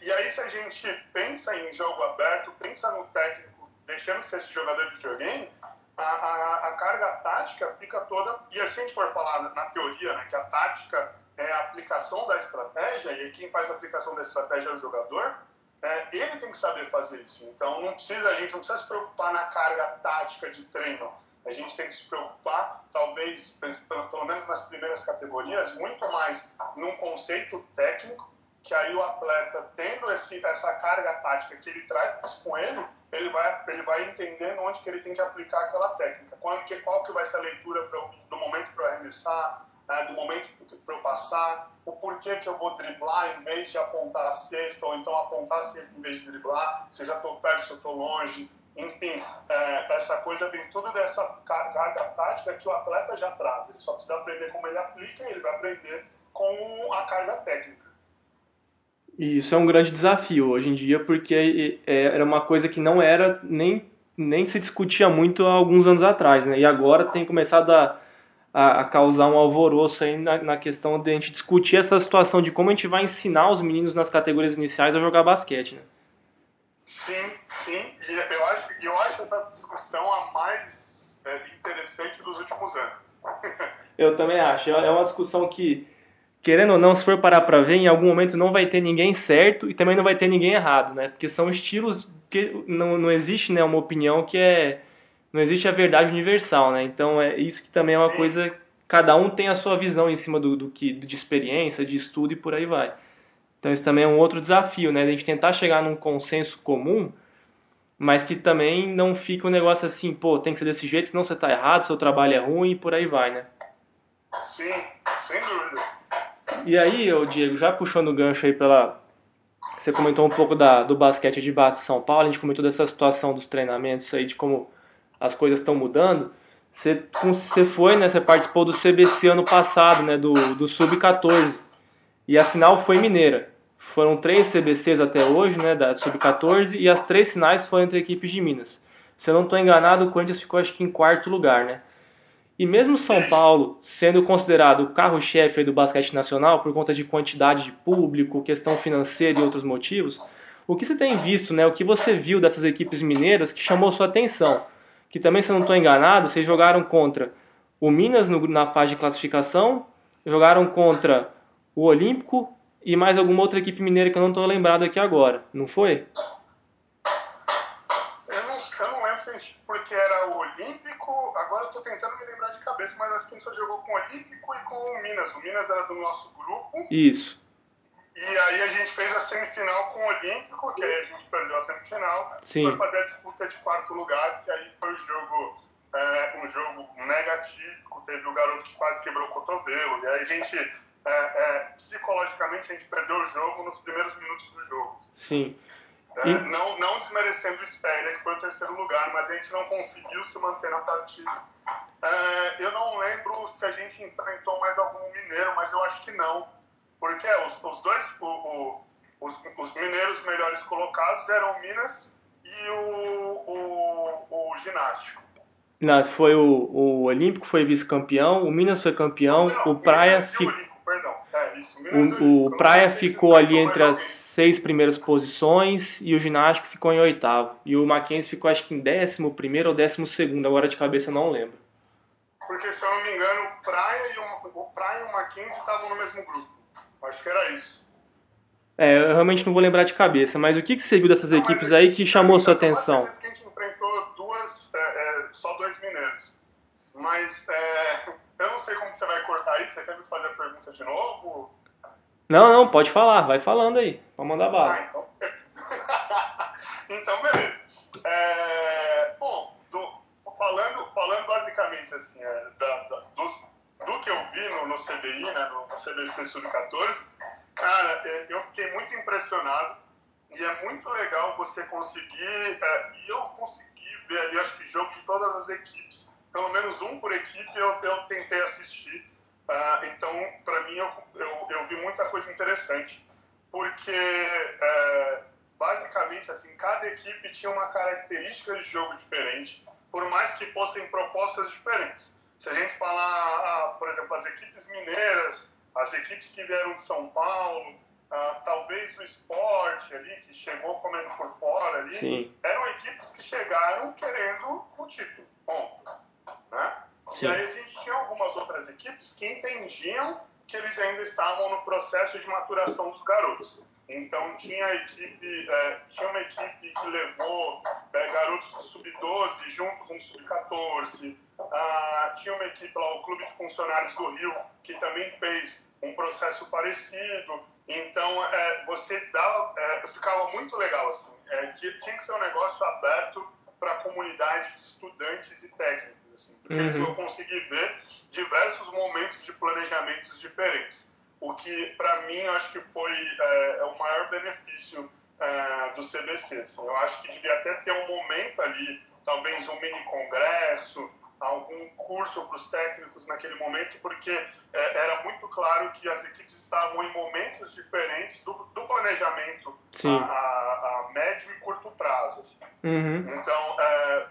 Speaker 3: e aí, se a gente pensa em jogo aberto, pensa no técnico deixando ser esse jogador de videogame, a, a, a, carga tática fica toda. E assim a gente for falar na, teoria, né, que a tática é a aplicação da estratégia, e quem faz a aplicação da estratégia é o jogador é, ele tem que saber fazer isso. Então não precisa, a gente não precisa se preocupar na carga tática de treino. A gente tem que se preocupar, talvez, pelo menos nas primeiras categorias, muito mais num conceito técnico, que aí o atleta, tendo esse, essa carga tática que ele traz com ele, ele vai, ele vai entendendo onde que ele tem que aplicar aquela técnica. Qual que, qual que vai ser a leitura do momento para arremessar, né, do momento para eu passar, o porquê que eu vou driblar em vez de apontar a cesta, ou então apontar a cesta em vez de driblar, se eu já estou perto, se eu estou longe. Enfim, é, essa coisa vem tudo dessa carga tática que o atleta já traz. Ele só precisa aprender como ele aplica e ele vai aprender com a carga técnica.
Speaker 2: E isso é um grande desafio hoje em dia, porque é, era uma coisa que não era nem, nem se discutia muito há alguns anos atrás, né? E agora tem começado a a, a causar um alvoroço aí na, na, questão de a gente discutir essa situação de como a gente vai ensinar os meninos nas categorias iniciais a jogar basquete, né?
Speaker 3: Sim, sim. E eu acho, eu acho essa discussão a mais é, interessante dos últimos anos.
Speaker 2: eu também acho. É uma discussão que, querendo ou não, se for parar para ver, em algum momento não vai ter ninguém certo e também não vai ter ninguém errado, né? Porque são estilos que não, não existe né, uma opinião que é não existe a verdade universal, né? Então é isso que também é uma coisa. Cada um tem a sua visão em cima do, do que de experiência, de estudo e por aí vai. Então isso também é um outro desafio, né? A gente tentar chegar num consenso comum, mas que também não fica um negócio assim, pô, tem que ser desse jeito, senão você está errado, seu trabalho é ruim e por aí vai, né?
Speaker 3: Sim, sem dúvida.
Speaker 2: E aí, ô Diego, já puxando o gancho aí pela. Você comentou um pouco da, do basquete de base de São Paulo, a gente comentou dessa situação dos treinamentos aí, de como as coisas estão mudando. Você, você foi, né? Você participou do CBC ano passado, né? Do, do Sub-14. E a final foi mineira. Foram três CBCs até hoje, né? Da Sub-14. E as três finais foram entre equipes de Minas. Se eu não estou enganado, o Corinthians ficou acho que em quarto lugar, né? E mesmo São Paulo sendo considerado o carro-chefe do basquete nacional por conta de quantidade de público, questão financeira e outros motivos, o que você tem visto, né? O que você viu dessas equipes mineiras que chamou sua atenção? Que também, se eu não estou enganado, vocês jogaram contra o Minas no, na fase de classificação, jogaram contra o Olímpico e mais alguma outra equipe mineira que eu não estou lembrado aqui agora, não foi?
Speaker 3: Eu não, eu não lembro se porque era o Olímpico, agora eu estou tentando me lembrar de cabeça, mas acho que a gente só jogou com o Olímpico e com o Minas. O Minas era do nosso grupo.
Speaker 2: Isso.
Speaker 3: E aí a gente fez a semifinal com o Olímpico, que aí a gente perdeu a semifinal.
Speaker 2: Sim.
Speaker 3: Foi fazer a disputa de quarto lugar, que aí foi o jogo, é, um jogo negativo. Teve o garoto que quase quebrou o cotovelo. E aí a gente é, é, psicologicamente a gente perdeu o jogo nos primeiros minutos do jogo.
Speaker 2: Sim.
Speaker 3: É, e... não, não desmerecendo o Espéria, que foi o terceiro lugar, mas a gente não conseguiu se manter na partida. É, eu não lembro se a gente enfrentou mais algum mineiro, mas eu acho que não. Porque os, os dois, o, o, os, os, mineiros melhores colocados eram o Minas e o, o, o Ginástico.
Speaker 2: Não, foi o, o Olímpico foi vice-campeão, o Minas foi campeão, não, o Praia ficou. É, o, o Praia ficou ali entre as seis primeiras posições e o Ginástico ficou em oitavo. E o Mackenzie ficou acho que em décimo primeiro ou décimo segundo, agora de cabeça não lembro.
Speaker 3: Porque se eu não me engano, o Praia e o, o, Praia e o Mackenzie estavam no mesmo grupo. Acho que era isso.
Speaker 2: É, eu realmente não vou lembrar de cabeça, mas o que, que você viu dessas não, equipes aí que chamou sua atenção?
Speaker 3: Que a gente enfrentou duas, é, é, só dois mineiros. Mas é, eu não sei como você vai cortar isso. Você quer me fazer a pergunta de novo?
Speaker 2: Não, não, pode falar. Vai falando aí. Pode mandar bala.
Speaker 3: Ah, então... então, beleza. É, bom, do, falando, falando basicamente assim, é, da, da, dos, do que eu vi no, no CBI, né, no CBC Sub-14, cara, é, eu fiquei muito impressionado e é muito legal você conseguir, é, e eu consegui ver ali, acho que jogo de todas as equipes pelo menos um por equipe eu, eu tentei assistir. Uh, então, para mim, eu, eu, eu, vi muita coisa interessante, porque uh, basicamente assim, cada equipe tinha uma característica de jogo diferente, por mais que fossem propostas diferentes. Se a gente falar, ah, por exemplo, as equipes mineiras, as equipes que vieram de São Paulo, ah, talvez o esporte ali, que chegou comendo por fora ali,
Speaker 2: Sim.
Speaker 3: eram equipes que chegaram querendo o título. Bom, né? E aí a gente tinha algumas outras equipes que entendiam que eles ainda estavam no processo de maturação dos garotos. Então tinha equipe, é, tinha uma equipe que levou é, garotos do sub-12 junto com o sub-14. Ah, tinha uma equipe lá, o Clube de Funcionários do Rio, que também fez um processo parecido. Então é, você dava, é, ficava muito legal assim. É, tinha que ser um negócio aberto para a comunidade de estudantes e técnicos assim, porque uhum. eles vão conseguir ver diversos momentos de planejamentos diferentes. O que, para mim, acho que foi é, é o maior benefício é, do CBC. Assim. Eu acho que devia até ter um momento ali, talvez um mini congresso, algum curso para os técnicos naquele momento, porque é, era muito claro que as equipes estavam em momentos diferentes do, do planejamento a, a, a, médio e curto prazo. Assim.
Speaker 2: Uhum.
Speaker 3: Então, é,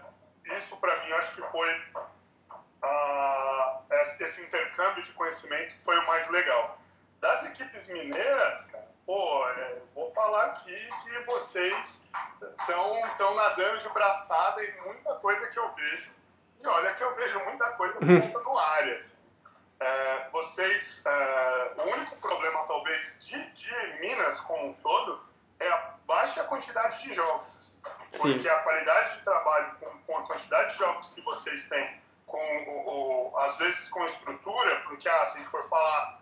Speaker 3: isso para mim acho que foi uh, esse intercâmbio de conhecimento foi o mais legal. Das equipes mineiras, cara, pô, é, vou falar aqui que vocês estão nadando de braçada em muita coisa que eu vejo. E olha que eu vejo muita coisa uhum. do área. Assim. É, vocês, é, o único problema talvez de, de Minas como um todo é a baixa quantidade de jogos. Porque Sim. a qualidade de trabalho com, com, a quantidade de jogos que vocês têm, com o, o às vezes com estrutura, porque ah, se a gente for falar,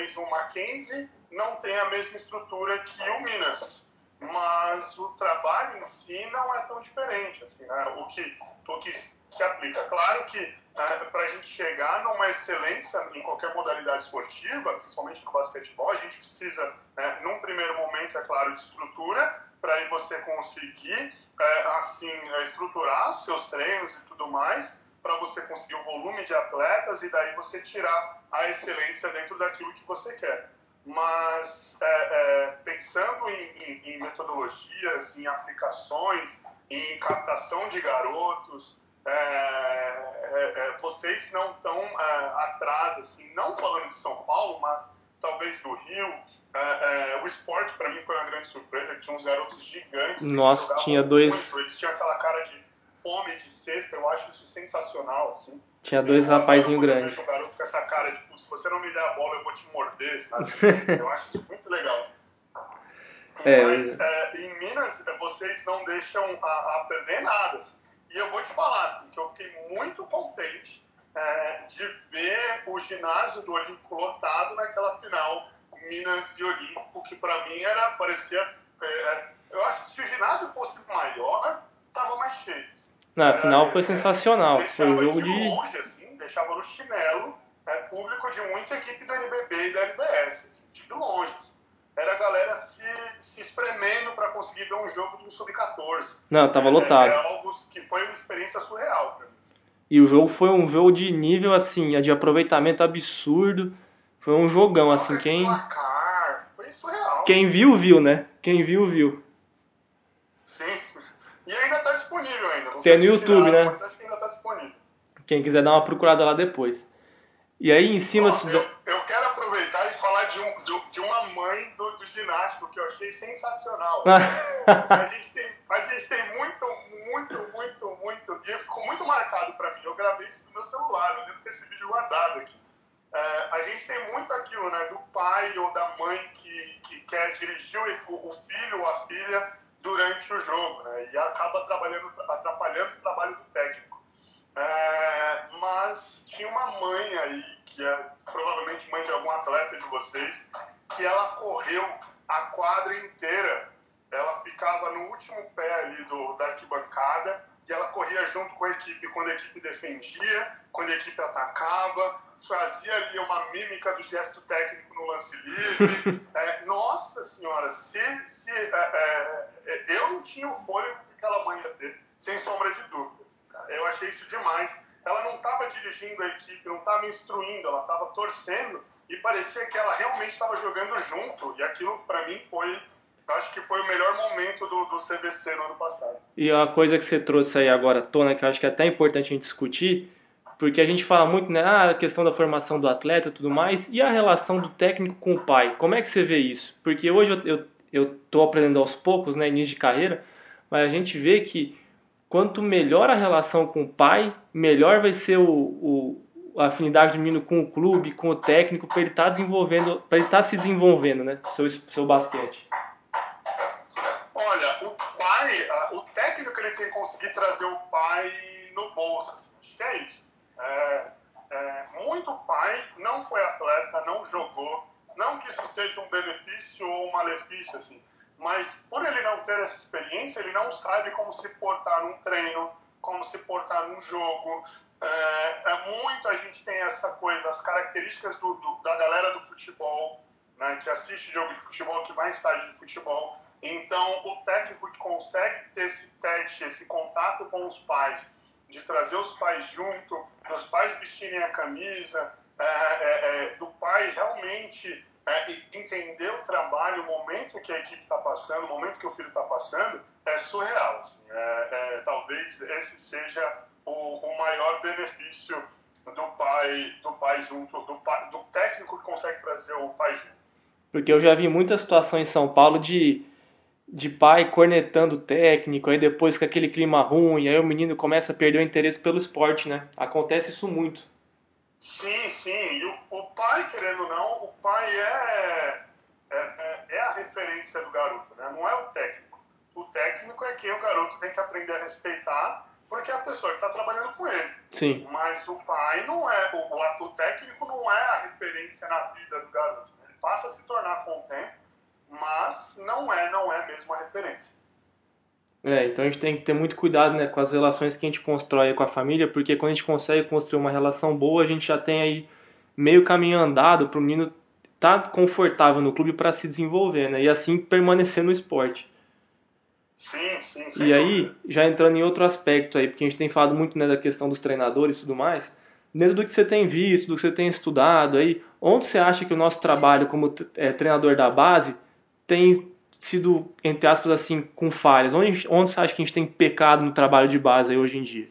Speaker 3: talvez o Mackenzie não tenha a mesma estrutura que o Minas, mas o trabalho em si não é tão diferente. Assim, né? o, que, o que se aplica. Claro que é, para a gente chegar numa excelência em qualquer modalidade esportiva, principalmente no basquetebol, a gente precisa, né, num primeiro momento, é claro, de estrutura, para você conseguir é, assim estruturar seus treinos e tudo mais para você conseguir o volume de atletas e daí você tirar a excelência dentro daquilo que você quer. Mas é, é, pensando em, em, em, metodologias, em aplicações, em captação de garotos, é, é, é, vocês não estão atrás, assim, não falando de São Paulo, mas talvez do Rio, é, é, o esporte para mim foi uma grande surpresa, tinha uns garotos gigantes.
Speaker 2: Nossa, tinha dois. Muito.
Speaker 3: Eles tinham aquela cara de fome de cesta, eu acho isso sensacional, assim.
Speaker 2: Tinha dois rapazinhos grandes.
Speaker 3: O garoto com essa cara tipo, se você não me der a bola, eu vou te morder, sabe? eu acho isso muito legal. É, Mas é, em Minas, vocês não deixam a, a perder nada. Assim. E eu vou te falar, assim, que eu fiquei muito contente é, de ver o ginásio do Olímpico lotado naquela final Minas e Olímpico, que para mim era, parecia. É, é, eu acho que se o ginásio fosse maior, tava mais cheio.
Speaker 2: Na final foi sensacional. Foi um jogo de.
Speaker 3: longe, assim, deixava no chinelo. é, público de muita equipe do NBB e da LBF, assim, de longe. Assim. Era a galera se, se espremendo para conseguir ver um jogo de um sub-14.
Speaker 2: Não, tava lotado. É,
Speaker 3: é, algo que foi uma experiência surreal pra mim.
Speaker 2: E o jogo foi um jogo de nível, assim, de aproveitamento absurdo. Foi um jogão, assim, quem...
Speaker 3: Placar, foi surreal.
Speaker 2: Quem viu, viu, né? Quem viu, viu.
Speaker 3: Sim. E ainda tá disponível ainda. Não
Speaker 2: Tem no YouTube,
Speaker 3: tiraram, né? acho que ainda tá disponível.
Speaker 2: Quem quiser dar uma procurada lá depois. E aí, em cima...
Speaker 3: Nossa, eu, eu, quero aproveitar e falar de, um, de, de uma mãe do, do, ginástico que eu achei sensacional. a, gente tem, a gente tem muito, muito, muito, muito... E ficou muito marcado pra mim. Eu gravei isso no meu celular. Eu devo ter esse vídeo guardado aqui é, a gente tem muito aquilo, né, do pai ou da mãe que, que quer dirigir o, o filho ou a filha durante o jogo, né, e acaba trabalhando, atrapalhando o trabalho do técnico. É, mas tinha uma mãe aí, que é provavelmente mãe de algum atleta de vocês, que ela correu a quadra inteira. Ela ficava no último pé ali do, da arquibancada e ela corria junto com a equipe quando a equipe defendia, quando a equipe atacava, fazia ali uma mímica do gesto técnico no lance livre. é, nossa senhora, se, se é, é, é, eu não tinha o fôlego que aquela mãe ia ter, sem sombra de dúvida. Eu achei isso demais. Ela não estava dirigindo a equipe, não estava instruindo, ela estava torcendo e parecia que ela realmente estava jogando junto. E aquilo, para mim, foi acho que foi o melhor momento do, do CBC no ano passado.
Speaker 2: E uma coisa que você trouxe aí agora, Tona, que eu acho que é até importante a gente discutir, porque a gente fala muito, né, ah, a questão da formação do atleta e tudo mais, e a relação do técnico com o pai. Como é que você vê isso? Porque hoje eu, eu, eu aprendendo aos poucos, né, início de carreira, mas a gente vê que quanto melhor a relação com o pai, melhor vai ser o, o a afinidade do menino com o clube, com o técnico, para ele estar tá desenvolvendo, para ele estar tá se desenvolvendo, né, seu, seu basquete.
Speaker 3: Olha, o pai, o técnico ele tem que conseguir trazer o pai no bolso, assim, acho que é isso. É, é, muito pai não foi atleta, não jogou, não que isso seja um benefício ou um malefício, assim, mas por ele não ter essa experiência, ele não sabe como se portar num treino, como se portar num jogo. É, é muito a gente tem essa coisa, as características do, do, da galera do futebol, né, que assiste jogo de futebol, que vai em estádio de futebol. Então, o técnico que consegue ter esse teste, esse contato com os pais, de trazer os pais junto, dos pais vestirem a camisa, do pai realmente é, entender o trabalho, o momento que a equipe está passando, o momento que o filho está passando, é surreal. Assim. É, é, talvez esse seja o, o, maior benefício do pai, do pai junto, do, pai, do técnico que consegue trazer o pai junto.
Speaker 2: Porque eu já vi muitas situações em São Paulo de de pai cornetando o técnico, aí depois com aquele clima ruim, aí o menino começa a perder o interesse pelo esporte, né? Acontece isso muito.
Speaker 3: Sim, sim. E o, o pai, querendo ou não, o pai é, é, é, é, a referência do garoto, né? Não é o técnico. O técnico é quem o garoto tem que aprender a respeitar, porque é a pessoa que está trabalhando com ele.
Speaker 2: Sim.
Speaker 3: Mas o pai não é, o, o técnico não é a referência na vida do garoto. Ele passa a se tornar com o tempo mas não é, não é mesmo a referência.
Speaker 2: É, então a gente tem que ter muito cuidado né, com as relações que a gente constrói com a família, porque quando a gente consegue construir uma relação boa, a gente já tem aí meio caminho andado para o menino estar tá confortável no clube para se desenvolver, né, e assim permanecer no esporte.
Speaker 3: Sim, sim, sim.
Speaker 2: E aí, já entrando em outro aspecto aí, porque a gente tem falado muito né, da questão dos treinadores e tudo mais, dentro do que você tem visto, do que você tem estudado aí, onde você acha que o nosso trabalho como é, treinador da base tem sido, entre aspas, assim, com falhas? Onde, onde você acha que a gente tem pecado no trabalho de base hoje em dia?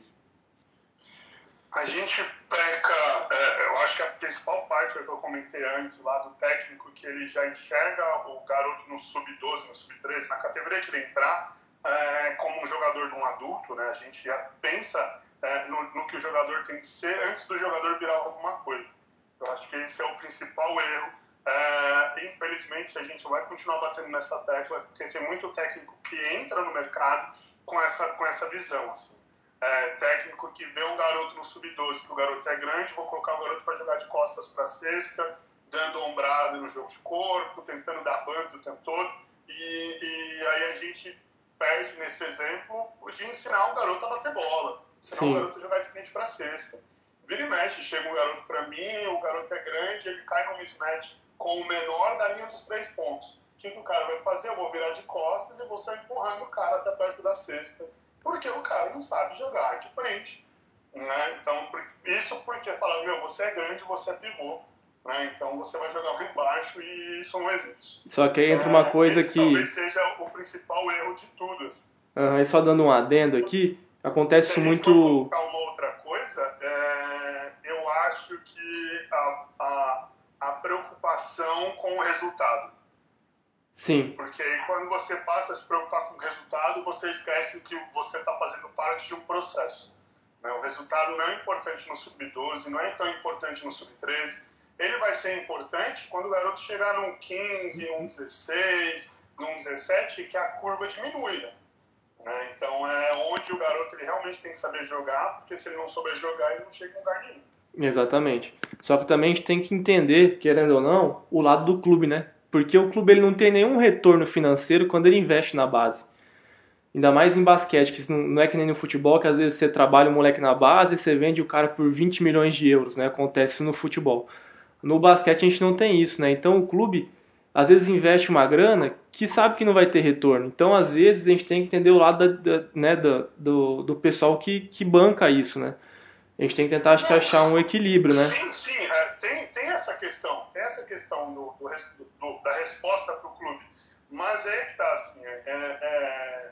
Speaker 3: A gente peca, é, eu acho que a principal parte é que eu comentei antes lá do técnico, que ele já enxerga o garoto no sub-12, no sub-13, na categoria que ele entrar, é, como um jogador de um adulto, né? A gente já pensa é, no, no, que o jogador tem que ser antes do jogador virar alguma coisa. Eu acho que esse é o principal erro é, infelizmente, a gente vai continuar batendo nessa tecla, porque tem muito técnico que entra no mercado com essa, com essa visão. Assim. É, técnico que vê um garoto no sub-12, que o garoto é grande, vou colocar o garoto para jogar de costas para cesta, dando ombrada no jogo de corpo, tentando dar bando o tempo todo. E, e aí a gente perde nesse exemplo de ensinar o garoto a bater bola, ensinar Sim. o garoto a jogar de frente para cesta. vira e mexe, chega um garoto para mim, o garoto é grande, ele cai no mismatch com o menor da linha dos três pontos. O que, que o cara vai fazer? Eu vou virar de costas e vou sair empurrando o cara até perto da cesta, porque o cara não sabe jogar de frente. Né? Então, isso porque fala, meu, você é grande, você é pivô, né? então você vai jogar lá embaixo e isso não existe.
Speaker 2: Só que aí entra uma é, coisa
Speaker 3: esse
Speaker 2: que...
Speaker 3: talvez seja o principal erro de tudo. Assim.
Speaker 2: Uhum, e só dando um adendo aqui, acontece
Speaker 3: Se
Speaker 2: muito...
Speaker 3: uma outra preocupação com o resultado.
Speaker 2: Sim.
Speaker 3: Porque aí quando você passa a se preocupar com o resultado, você esquece que você está fazendo parte de um processo. Né? O resultado não é importante no sub-12, não é tão importante no sub-13. Ele vai ser importante quando o garoto chegar num 15, num 16, num 17, que a curva diminui. Né? Né? Então é onde o garoto ele realmente tem que saber jogar, porque se ele não souber jogar, ele não chega em lugar nenhum.
Speaker 2: Exatamente. Só que também a gente tem que entender, querendo ou não, o lado do clube, né? Porque o clube ele não tem nenhum retorno financeiro quando ele investe na base. Ainda mais em basquete, que não é que nem no futebol, que às vezes você trabalha o moleque na base e você vende o cara por 20 milhões de euros, né? Acontece no futebol. No basquete a gente não tem isso, né? Então o clube às vezes investe uma grana que sabe que não vai ter retorno. Então, às vezes, a gente tem que entender o lado da, da, né, da, do, do pessoal que, que banca isso, né? A gente tem que tentar acho que achar um equilíbrio, né?
Speaker 3: Sim, sim, é, tem, tem essa questão, tem essa questão do, do, do da resposta para o clube. Mas é que tá assim, é, é, é,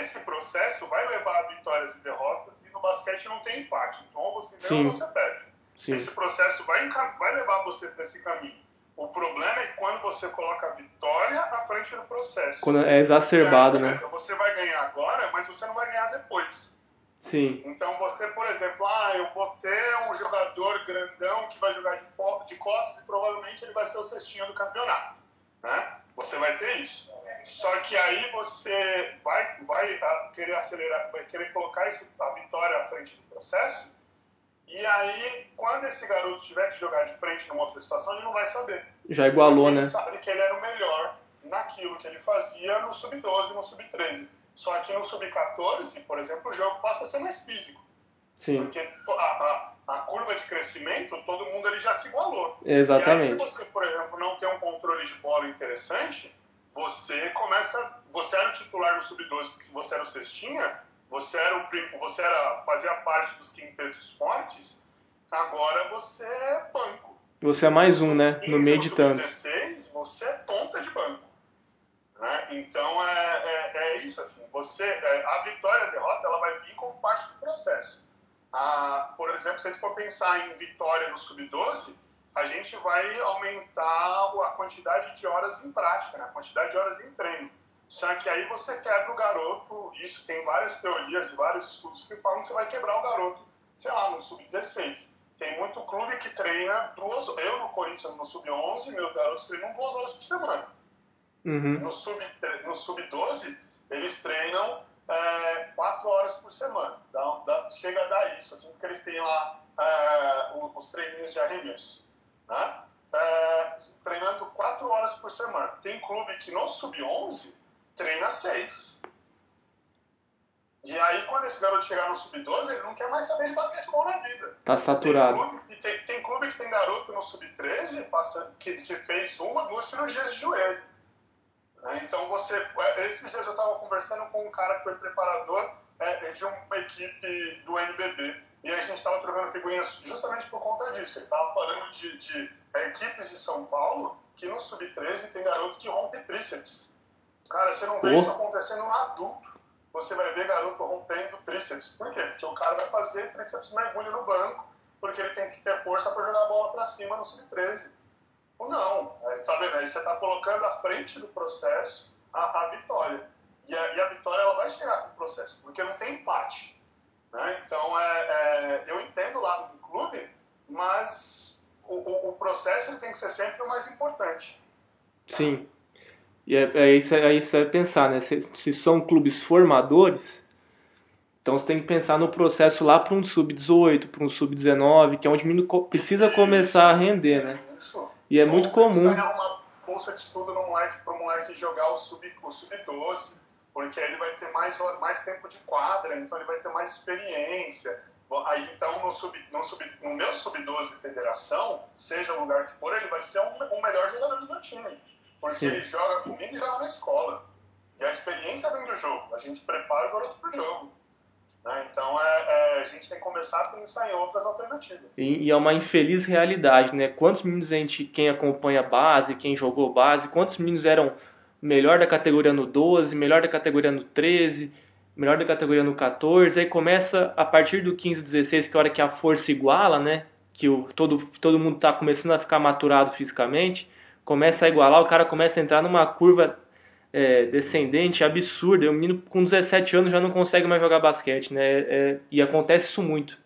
Speaker 3: esse processo vai levar a vitórias e derrotas e no basquete não tem empate. Então, ou você ganha ou você perde. Sim. Esse processo vai, vai levar você para esse caminho. O problema é quando você coloca a vitória à frente do processo.
Speaker 2: Quando é exacerbado, né?
Speaker 3: Você vai ganhar agora, mas você não vai ganhar depois.
Speaker 2: Sim.
Speaker 3: Então você, por exemplo, ah, eu vou ter um jogador grandão que vai jogar de, de costas e provavelmente ele vai ser o cestinho do campeonato. Né? Você vai ter isso. Só que aí você vai, vai querer acelerar, vai querer colocar esse, a vitória à frente do processo e aí, quando esse garoto tiver que jogar de frente numa outra situação, ele não vai saber.
Speaker 2: Já igualou,
Speaker 3: ele
Speaker 2: né?
Speaker 3: Ele sabe que ele era o melhor naquilo que ele fazia no sub-12 e no sub-13. Só que no sub-14, por exemplo, o jogo passa a ser mais físico.
Speaker 2: Sim.
Speaker 3: Porque a, a, a, curva de crescimento, todo mundo ele já se igualou.
Speaker 2: Exatamente.
Speaker 3: E aí, se você, por exemplo, não tem um controle de bola interessante, você começa. Você era o titular no sub-12 porque você era o cestinha, você era o você era fazia parte dos quintetos fortes, agora você é banco.
Speaker 2: Você é mais um, né? No meio de tantos.
Speaker 3: 16, você é ponta de banco. Né? Então é, é, é, isso assim. Você é, a vitória a derrota ela vai vir como parte do processo. A, por exemplo, se a gente for pensar em vitória no sub-12, a gente vai aumentar a quantidade de horas em prática, né? a quantidade de horas em treino. Só que aí você quebra o garoto, isso tem várias teorias e vários estudos que falam que você vai quebrar o garoto, sei lá, no sub-16. Tem muito clube que treina duas Eu no Corinthians, no sub-11, meus garotos treinam duas horas por semana.
Speaker 2: Uhum.
Speaker 3: No sub-12, sub eles treinam é, quatro horas por semana. Dá, dá, chega a dar isso, assim, porque eles têm lá é, os treininhos de arremesso. Né? É, treinando quatro horas por semana. Tem clube que no sub-11 treina seis. E aí, quando esse garoto chegar no sub-12, ele não quer mais saber de basquetebol na vida.
Speaker 2: Tá saturado.
Speaker 3: Tem clube, tem, tem clube que tem garoto no sub-13 que, que fez uma, duas cirurgias de joelho. Né? Então, você. É, esses dias eu estava conversando com um cara que foi preparador é, de uma equipe do NBB. E a gente estava trocando figurinhas justamente por conta disso. Ele estava falando de, de é, equipes de São Paulo que no sub-13 tem garoto que rompe tríceps. Cara, você não vê isso acontecendo no adulto. Você vai ver garoto rompendo tríceps. Por quê? Porque o cara vai fazer tríceps mergulho no banco, porque ele tem que ter força para jogar a bola para cima no sub-13. Ou não. Aí, tá vendo? Aí você está colocando à frente do processo a, a vitória. E a, e a, vitória ela vai chegar com o processo, porque não tem empate. Né? Então, é, é, eu entendo o lado do clube, mas o, o, o processo tem que ser sempre o mais importante.
Speaker 2: Sim. E é, é isso aí você vai pensar, né? Se, se, são clubes formadores, então você tem que pensar no processo lá para um sub-18, para um sub-19, que é onde o menino precisa começar a render, né? E é Ou muito comum.
Speaker 3: uma bolsa de estudo moleque para o moleque jogar o sub-12, o sub porque ele vai ter mais, mais tempo de quadra, então ele vai ter mais experiência. Aí, então, no, sub, no, sub, no meu sub-12 federação, seja o lugar que for, ele vai ser o um, um melhor jogador do meu time. Porque Sim. ele joga comigo e joga na escola. E a experiência vem do jogo. A gente prepara o garoto para o jogo. Né? Então, é, é, a gente tem que começar a pensar em outras alternativas.
Speaker 2: E, e, é uma infeliz realidade, né? Quantos meninos a gente, quem acompanha base, quem jogou base, quantos meninos eram melhor da categoria no 12, melhor da categoria no 13 melhor da categoria no 14, aí começa a partir do 15, 16, que é a hora que a força iguala, né? Que o, todo, todo mundo está começando a ficar maturado fisicamente, começa a igualar, o cara começa a entrar numa curva é, descendente absurda. O menino com 17 anos já não consegue mais jogar basquete, né? É, e acontece isso muito.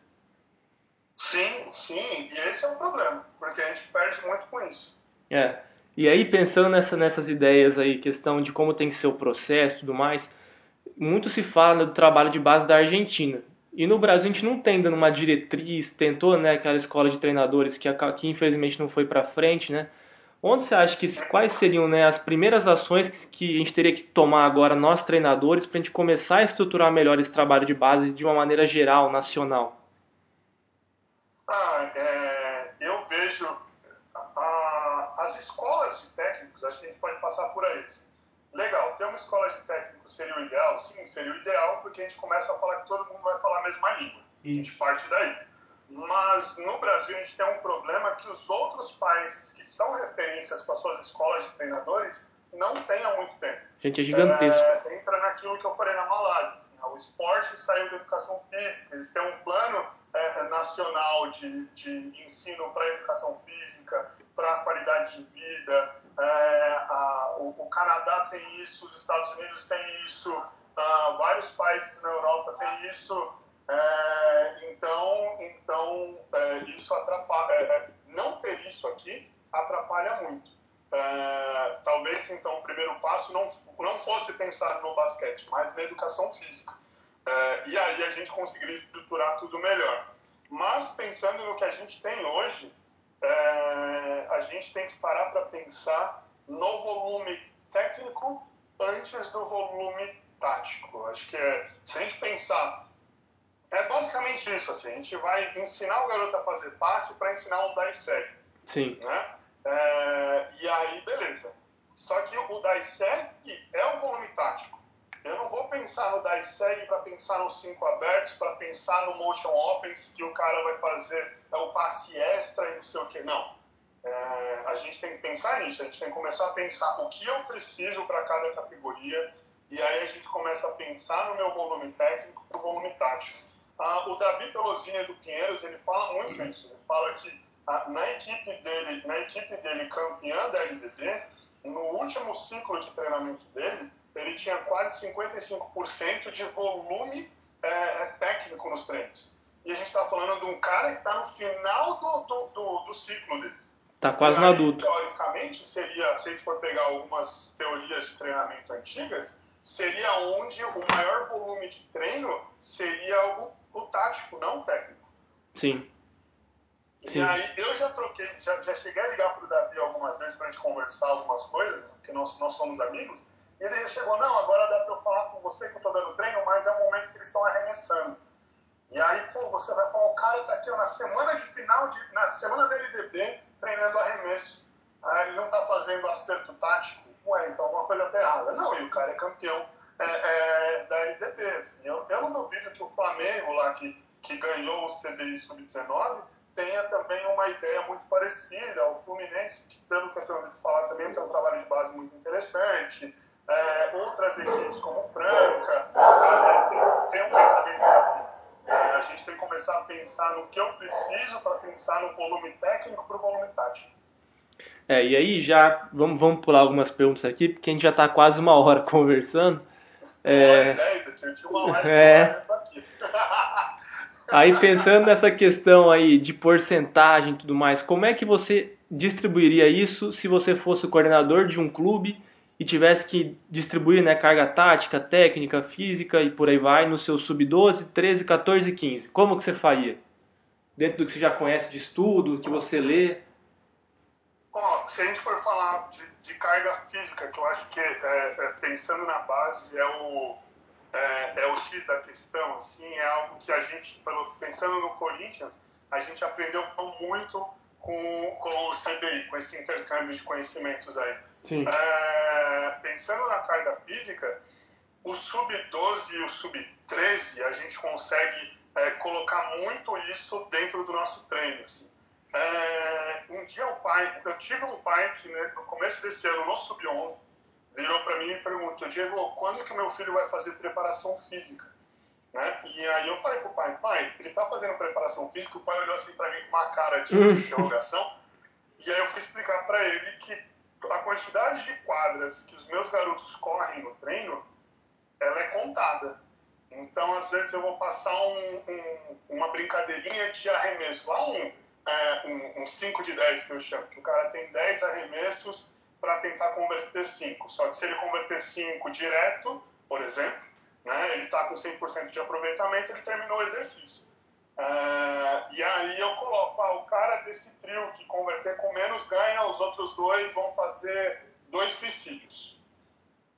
Speaker 3: Sim, sim, e esse é o problema, porque a gente perde muito com isso.
Speaker 2: É. E aí, pensando nessa, nessas ideias aí, questão de como tem que ser o processo e tudo mais, muito se fala do trabalho de base da Argentina. E no Brasil a gente não tem dando uma diretriz, tentou, né, aquela escola de treinadores que, que infelizmente não foi para frente, né? Onde você acha que quais seriam né, as primeiras ações que, a gente teria que tomar agora nós treinadores para a gente começar a estruturar melhor esse trabalho de base de uma maneira geral, nacional?
Speaker 3: Ah, é, eu vejo a, as escolas de técnicos, acho que a gente pode passar por aí. Legal, ter uma escola de técnico seria o ideal? Sim, seria o ideal, porque a gente começa a falar que todo mundo vai falar a mesma língua. A gente parte daí. Mas no Brasil a gente tem um problema que os outros países que são referências com as suas escolas de treinadores não têm há muito tempo.
Speaker 2: Gente, é gigantesco.
Speaker 3: É, entra naquilo que eu falei na Malásia. Assim, o esporte saiu da educação física, eles têm um plano é, nacional de, de ensino para educação física, para qualidade de vida, é, a, o, o, Canadá tem isso, os Estados Unidos têm isso, uh, vários países na Europa têm isso. É, então, então é, isso atrapalha. É, é, não ter isso aqui atrapalha muito. É, talvez então o primeiro passo não, não fosse pensar no basquete, mas na educação física. e aí a gente conseguiria estruturar tudo melhor. Mas pensando no que a gente tem hoje, a gente tem que parar para pensar no volume técnico antes do volume tático. Acho que é, se a gente pensar, é basicamente isso. Assim, a gente vai ensinar o garoto a fazer passe para ensinar um dar e segue.
Speaker 2: Sim.
Speaker 3: Né? É, e aí, beleza. Só que o e segue é o volume tático. Eu não vou pensar no segue para pensar nos cinco abertos, para pensar no motion opens que o cara vai fazer é o passe extra e não sei o que. Não. É, a gente tem que pensar nisso, a gente tem que começar a pensar o que eu preciso para cada categoria e aí a gente começa a pensar no meu volume técnico para o volume tático. Ah, o Davi Pelosini do Pinheiros, ele fala muito isso. Ele fala que ah, na, equipe dele, na equipe dele campeã da LDB, no último ciclo de treinamento dele, ele tinha quase 55% de volume é, é, técnico nos treinos. E a gente está falando de um cara que está no final do, do, do, do ciclo dele.
Speaker 2: Está quase no adulto.
Speaker 3: Teoricamente, seria, se a gente for pegar algumas teorias de treinamento antigas, seria onde o maior volume de treino seria o tático, não técnico.
Speaker 2: Sim.
Speaker 3: E Sim. aí eu já troquei, já, já cheguei a ligar para o Davi algumas vezes para a gente conversar algumas coisas, porque nós, nós somos amigos, e ele chegou, não, agora dá para eu falar com você que eu estou dando treino, mas é o momento que eles estão arremessando. E aí, pô, você vai falar, o cara está aqui ó, na semana de final, de, na semana da LDB, treinando arremesso. Aí ele não está fazendo acerto tático. Ué, então alguma coisa está errada. Não, e o cara é campeão é, é, da LDB. Assim. Eu, eu não duvido que o Flamengo lá, que, que ganhou o CBI Sub-19, tenha também uma ideia muito parecida. O Fluminense, que pelo que eu tenho ouvido falar também, tem um trabalho de base muito interessante é, outras equipes como Franca, tem um pensamento assim. É, a gente tem que começar a pensar no que eu preciso para pensar no volume técnico para o volume tático.
Speaker 2: É, e aí já vamos, vamos pular algumas perguntas aqui, porque a gente já está quase uma hora conversando.
Speaker 3: É, é.
Speaker 2: Aí pensando nessa questão aí de porcentagem e tudo mais, como é que você distribuiria isso se você fosse o coordenador de um clube e tivesse que distribuir né, carga tática, técnica, física e por aí vai no seu sub-12, 13, 14 e 15. Como que você faria? Dentro do que você já conhece de estudo, que você lê?
Speaker 3: Ó, se a gente for falar de, de, carga física, que eu acho que, é, é, pensando na base, é o, é, é, o X da questão, assim, é algo que a gente, pensando no Corinthians, a gente aprendeu muito com, com o CBI, com esse intercâmbio de conhecimentos aí.
Speaker 2: Sim.
Speaker 3: É, pensando na carga física, o sub-12 e o sub-13, a gente consegue é, colocar muito isso dentro do nosso treino. Assim. É, um dia o pai, eu tive um pai que né, no começo desse ano, no sub-11, virou para mim e perguntou, Diego, quando que meu filho vai fazer preparação física? Né? E aí eu falei pro pai, pai, ele tá fazendo preparação física, o pai olhou assim para mim com uma cara de interrogação, e aí eu fui explicar para ele que a quantidade de quadras que os meus garotos correm no treino, ela é contada. Então, às vezes, eu vou passar um, um, uma brincadeirinha de arremesso. Lá um, é, um, um 5 de 10 que eu chamo, que o cara tem 10 arremessos para tentar converter 5. Só que se ele converter 5 direto, por exemplo, né, ele está com 100% de aproveitamento, ele terminou o exercício. É, e aí eu coloco, ah, o cara desse trio que converter com menos ganha, os outros dois vão fazer dois suicídios.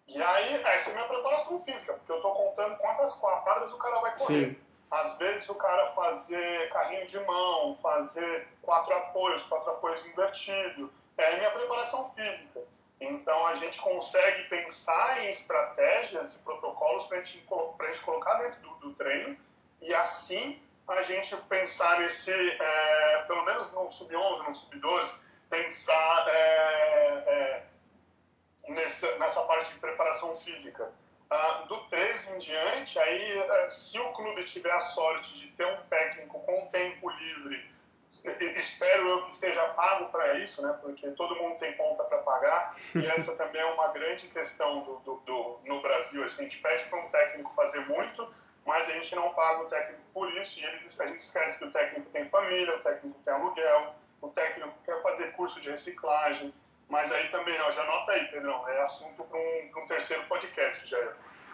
Speaker 3: E aí, essa é a minha preparação física, porque eu estou contando quantas quadras o cara vai correr. Sim. Às vezes o cara fazer carrinho de mão, fazer quatro apoios, quatro apoios invertidos, é a minha preparação física. Então a gente consegue pensar em estratégias e protocolos para a gente, gente colocar dentro do, do, treino e assim a gente pensar nesse, é, pelo menos no sub-11, no sub-12, pensar é, é, nessa, nessa parte de preparação física. Ah, do 13 em diante, aí, é, se o clube tiver a sorte de ter um técnico com tempo livre, espero eu que seja pago para isso, né? Porque todo mundo tem conta para pagar e essa também é uma grande questão do, do, do no Brasil. Assim, a gente pede para um técnico fazer muito, mas a gente não paga o técnico por isso e eles, a gente esquece que o técnico tem família, o técnico tem aluguel, o técnico quer fazer curso de reciclagem, mas aí também, ó, já anota aí, Pedrão, é assunto para um, um, terceiro podcast, já.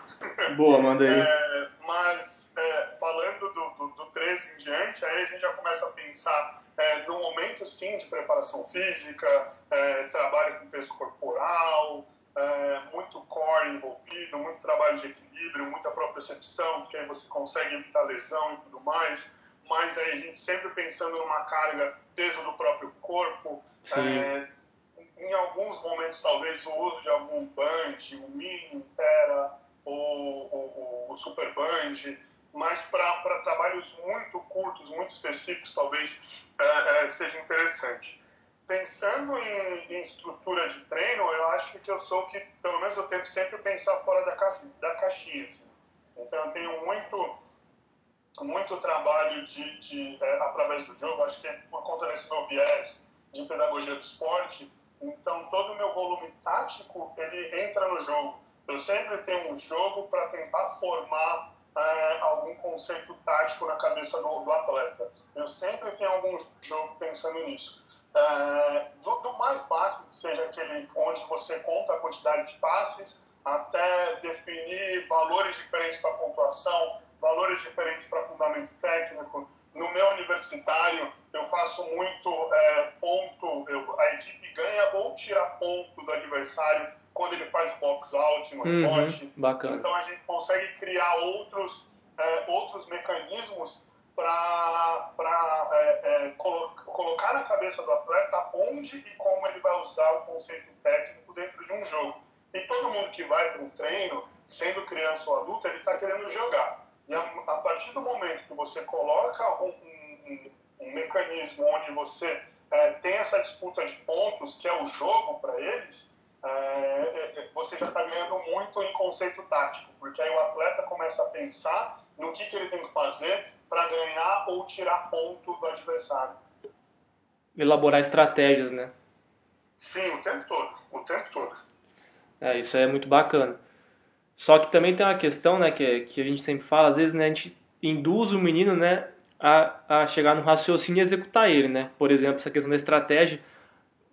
Speaker 2: Boa, manda aí.
Speaker 3: É, mas, é, falando do, do, do 13 em diante, aí a gente já começa a pensar é, no momento, sim, de preparação física, é, trabalho com peso corporal, é, muito core envolvido, muito trabalho de equilíbrio, muita propriocepção, porque aí você consegue evitar lesão e tudo mais. Mas aí a gente sempre pensando numa carga, peso do próprio corpo, é, em alguns momentos, talvez, o uso de algum band, o mini, Impera, o, o, o super band, mas para trabalhos muito curtos, muito específicos, talvez é, é, seja interessante. Pensando em, em, estrutura de treino, eu acho que eu sou que, pelo menos, eu tento sempre pensar fora da, ca, da caixinha. Assim. Então, eu tenho muito, muito trabalho de, de é, através do jogo, acho que por conta desse meu viés de pedagogia do esporte, então, todo o meu volume tático, ele entra no jogo. Eu sempre tenho um jogo para tentar formar é, algum conceito tático na cabeça do, do, atleta. Eu sempre tenho algum jogo pensando nisso. É, do, do, mais básico, que seja aquele onde você conta a quantidade de passes, até definir valores diferentes para pontuação, valores diferentes para fundamento técnico. No meu universitário, eu faço muito é, ponto, eu, a equipe ganha ou tira ponto do adversário quando ele faz box out no
Speaker 2: uhum, Bacana.
Speaker 3: Então a gente consegue criar outros, é, outros mecanismos para é, é, colo colocar na cabeça do atleta onde e como ele vai usar o conceito técnico dentro de um jogo. E todo mundo que vai para um treino, sendo criança ou adulto, ele está querendo jogar. E a, a, partir do momento que você coloca um, um, um mecanismo onde você é, tem essa disputa de pontos, que é o jogo para eles, é, é, é, você já está ganhando muito em conceito tático, porque aí o atleta começa a pensar no que, que ele tem que fazer para ganhar ou tirar ponto do adversário.
Speaker 2: Elaborar estratégias, né?
Speaker 3: Sim, o tempo todo, o tempo todo.
Speaker 2: É, isso é muito bacana. Só que também tem uma questão, né, que, que a gente sempre fala, às vezes, né, a gente induz o menino, né, a, a chegar no raciocínio e executar ele, né? Por exemplo, essa questão da estratégia.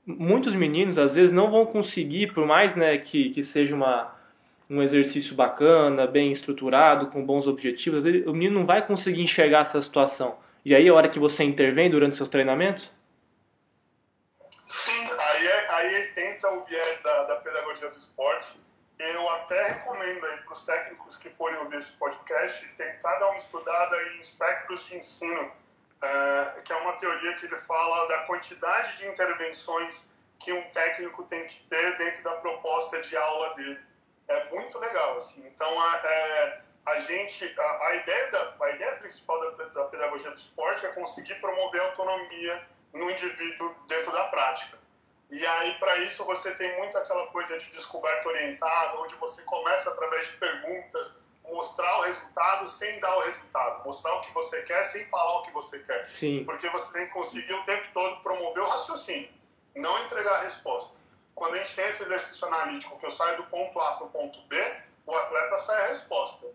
Speaker 2: Muitos meninos, às vezes, não vão conseguir, por mais né, que, que seja uma, um exercício bacana, bem estruturado, com bons objetivos, vezes, o menino não vai conseguir enxergar essa situação. E aí, a hora que você intervém durante seus treinamentos?
Speaker 3: Sim, aí, é, aí entra o viés da, da pedagogia do esporte, eu até recomendo aí para os técnicos que forem ouvir esse podcast tentar dar uma estudada em espectros de ensino, é, que é uma teoria que ele fala da quantidade de intervenções que um técnico tem que ter dentro da proposta de aula dele. É muito legal, assim. Então, a, é, a gente, a, a, ideia da, a ideia principal da, da pedagogia do esporte é conseguir promover a autonomia no indivíduo dentro da prática. E aí, para isso, você tem muito aquela coisa de descoberta orientada, onde você começa através de perguntas, mostrar o resultado sem dar o resultado, mostrar o que você quer sem falar o que você quer.
Speaker 2: Sim.
Speaker 3: Porque você tem que conseguir o tempo todo promover o raciocínio, não entregar a resposta. Quando a gente tem esse exercício analítico, que eu saio do ponto A para o ponto B, o atleta sai a resposta,